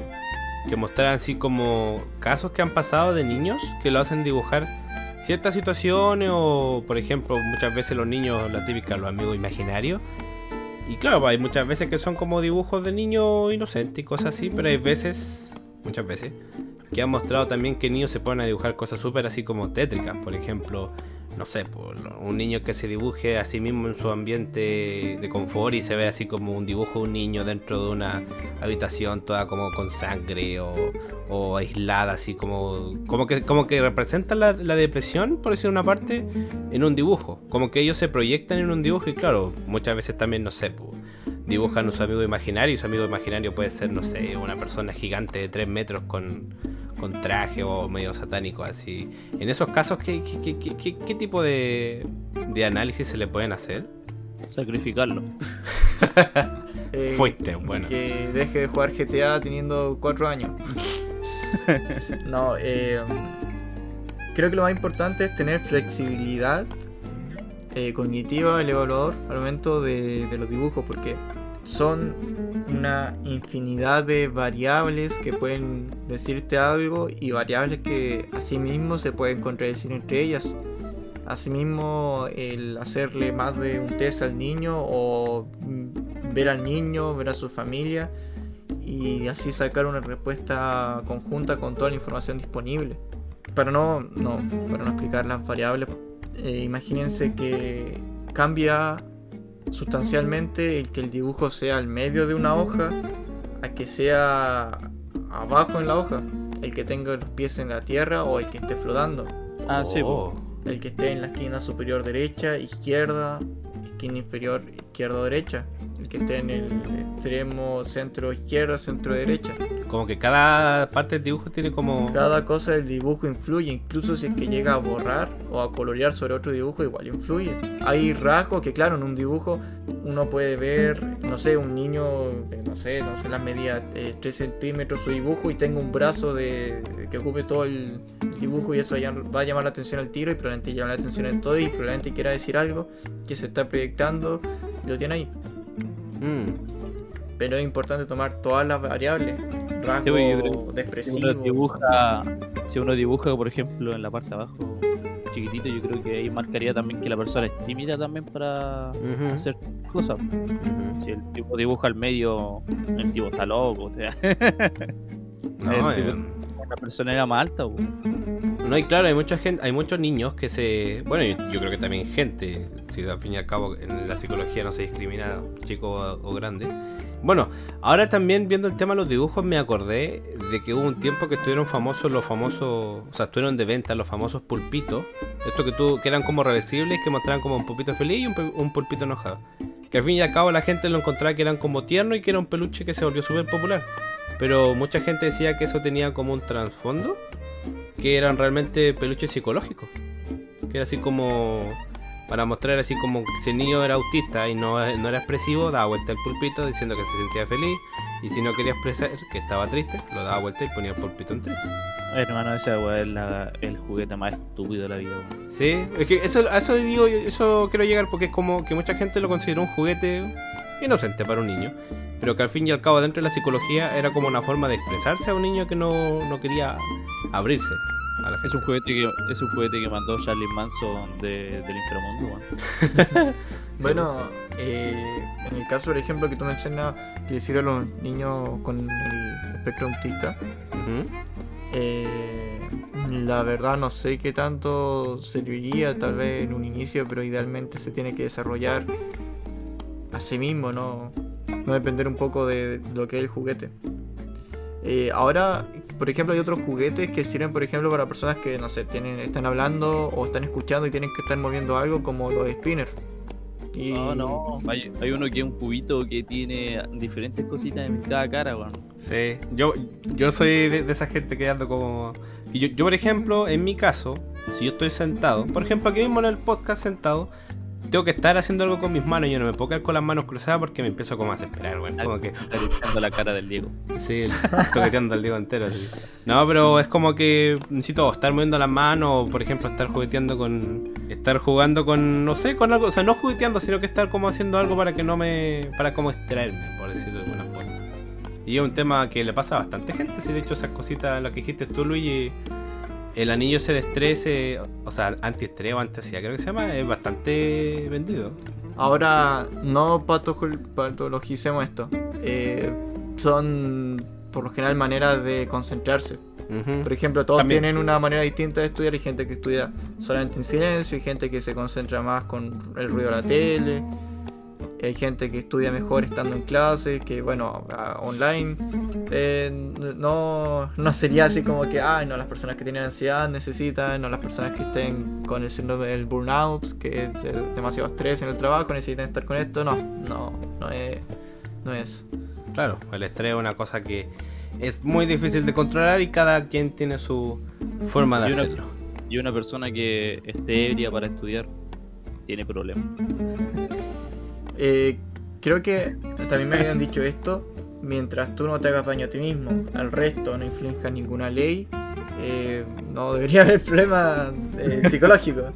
que mostraban así como casos que han pasado de niños que lo hacen dibujar ciertas situaciones o, por ejemplo, muchas veces los niños, la típica, los amigos imaginarios. Y claro, hay muchas veces que son como dibujos de niños inocentes y cosas así, pero hay veces, muchas veces, que han mostrado también que niños se ponen a dibujar cosas súper así como tétricas. Por ejemplo, no sé, por un niño que se dibuje a sí mismo en su ambiente de confort y se ve así como un dibujo de un niño dentro de una habitación toda como con sangre o, o aislada, así como, como que como que representa la, depresión, por decir una parte, en un dibujo. Como que ellos se proyectan en un dibujo y claro, muchas veces también, no sé, pues, dibujan a su amigo imaginario y su amigo imaginario puede ser, no sé, una persona gigante de 3 metros con, con traje o medio satánico así. En esos casos, ¿qué, qué, qué- qué- qué tipo de, de análisis se le pueden hacer? Sacrificarlo. Eh, Fuiste, bueno. Que deje de jugar GTA teniendo 4 años. no, eh, creo que lo más importante es tener flexibilidad eh, cognitiva del evaluador al momento de, de los dibujos, porque son una infinidad de variables que pueden decirte algo y variables que asimismo se pueden contradecir entre ellas. Asimismo, el hacerle más de un test al niño o ver al niño, ver a su familia y así sacar una respuesta conjunta con toda la información disponible. Para no, no, para no explicar las variables, eh, imagínense que cambia sustancialmente el que el dibujo sea al medio de una hoja a que sea abajo en la hoja, el que tenga los pies en la tierra o el que esté flotando Ah, sí. Oh. el que esté en la esquina superior derecha, izquierda, esquina inferior izquierda o derecha, el que esté en el extremo centro izquierda, centro derecha. Como que cada parte del dibujo tiene como... Cada cosa del dibujo influye, incluso si es que llega a borrar o a colorear sobre otro dibujo, igual influye. Hay rasgos que, claro, en un dibujo uno puede ver, no sé, un niño, no sé, no sé las medidas, 3 centímetros su dibujo y tenga un brazo de que ocupe todo el dibujo y eso va a llamar la atención al tiro y probablemente llama la atención en todo y probablemente quiera decir algo que se está proyectando y lo tiene ahí. Mm. Pero es importante tomar todas las variables. Rasgo Si uno, dibuja, si uno dibuja, por ejemplo, en la parte de abajo, chiquitito, yo creo que ahí marcaría también que la persona es tímida también para hacer cosas. Si el tipo dibuja al medio, el tipo está loco, o sea. no, eh. la persona era más alta. No, y claro, hay mucha gente, hay muchos niños que se. Bueno, yo, creo que también gente, si al fin y al cabo en la psicología no se discrimina chico o grande bueno, ahora también viendo el tema de los dibujos me acordé de que hubo un tiempo que estuvieron famosos los famosos, o sea, estuvieron de venta los famosos pulpitos, estos que que eran como reversibles, que mostraban como un pulpito feliz y un, pulpito enojado. Que al fin y al cabo la gente lo encontraba que eran como tierno y que era un peluche que se volvió súper popular. Pero mucha gente decía que eso tenía como un trasfondo, que eran realmente peluches psicológicos. Que era así como para mostrar así como que si el niño era autista y no, no era expresivo, daba vuelta el pulpito diciendo que se sentía feliz. Y si no quería expresar que estaba triste, lo daba vuelta y ponía el pulpito en triste. Hermano, ese es el juguete más estúpido de la vida. Sí, es que eso, a eso digo, eso quiero llegar porque es como que mucha gente lo consideró un juguete inocente para un niño. Pero que al fin y al cabo dentro de la psicología era como una forma de expresarse a un niño que no, no quería abrirse. Es un juguete que, es un juguete que mandó Charlie Manson de, del inframundo. bueno, eh, en el caso, por ejemplo, que tú mencionas que le sirve a los niños con el espectro autista, eh, la verdad no sé qué tanto serviría tal vez en un inicio, pero idealmente se tiene que desarrollar a sí mismo, no, no depender un poco de lo que es el juguete. Eh, ahora, por ejemplo, hay otros juguetes que sirven, por ejemplo, para personas que, no sé, tienen, están hablando o están escuchando y tienen que estar moviendo algo, como los spinners. Y... No, no, hay, uno que es un cubito que tiene diferentes cositas en cada cara, bueno. Sí, yo, yo soy de, esa gente que ando como... Yo, yo, por ejemplo, en mi caso, si yo estoy sentado, por ejemplo, aquí mismo en el podcast sentado, tengo que estar haciendo algo con mis manos y yo no me puedo quedar con las manos cruzadas porque me empiezo como a desesperar, bueno, como que... la cara del Diego. Sí, toqueteando al Diego entero, No, pero es como que necesito estar moviendo las manos, o por ejemplo, estar jugueteando con... Estar jugando con, no sé, con algo, o sea, no jugueteando, sino que estar como haciendo algo para que no me... para como extraerme, por decirlo de alguna forma. Y es un tema que le pasa a bastante gente, si de hecho esas cositas, las que dijiste tú, Luigi el anillo ese de estrés, o sea, antiestrés o antiacidad, creo que se llama, es bastante vendido. Ahora, no patologicemos esto. Eh, son, por lo general, maneras de concentrarse. Por ejemplo, todos tienen una manera distinta de estudiar. Hay gente que estudia solamente en silencio, hay gente que se concentra más con el ruido de la tele hay gente que estudia mejor estando en clase, que bueno, online. Eh, no, no sería así como que, ah, no, las personas que tienen ansiedad necesitan, no las personas que estén con el síndrome del burnout, que es demasiado estrés en el trabajo, necesitan estar con esto. No, no, no es, no es. Claro, el estrés es una cosa que es muy difícil de controlar y cada quien tiene su forma de hacerlo. y una persona que esté ebria para estudiar tiene problemas. Eh, creo que también me habían dicho esto, mientras tú no te hagas daño a ti mismo, al resto no inflinjas ninguna ley, eh, no debería haber problema eh, psicológico.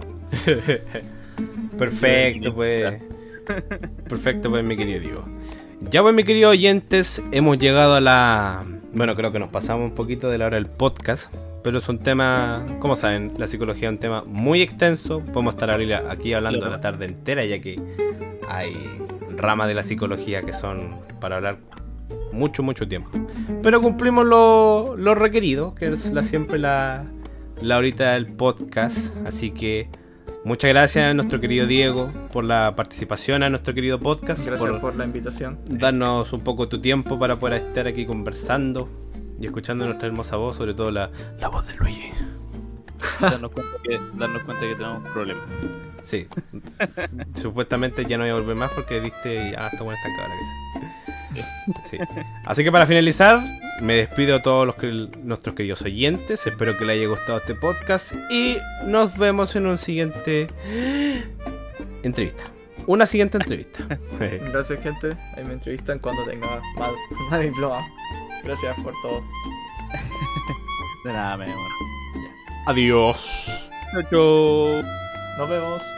Perfecto, pues. Perfecto, pues, mi querido Diego. Ya, pues, mi querido oyentes, hemos llegado a la. Bueno, creo que nos pasamos un poquito de la hora del podcast. Pero es un tema, como saben, la psicología es un tema muy extenso. Podemos estar aquí hablando la tarde entera, ya que hay ramas de la psicología que son para hablar mucho, mucho tiempo. Pero cumplimos lo, lo requerido, que es la, siempre la, la horita del podcast. Así que muchas gracias a nuestro querido Diego por la participación a nuestro querido podcast. Gracias por, la invitación. Darnos un poco tu tiempo para poder estar aquí conversando y escuchando nuestra hermosa voz, sobre todo la, la voz de Luigi. darnos cuenta que, darnos cuenta que tenemos problemas. Sí. Supuestamente ya no voy a volver más porque viste, ya está buena esta cabra que sí. Así que para finalizar, me despido a todos los que, nuestros queridos oyentes. Espero que les haya gustado este podcast y nos vemos en un siguiente entrevista. Una siguiente entrevista. Gracias, gente. Ahí me entrevistan cuando tenga más, más diploma. Gracias por todo. De nada, mi amor. Adiós. Chau, chau. Nos vemos.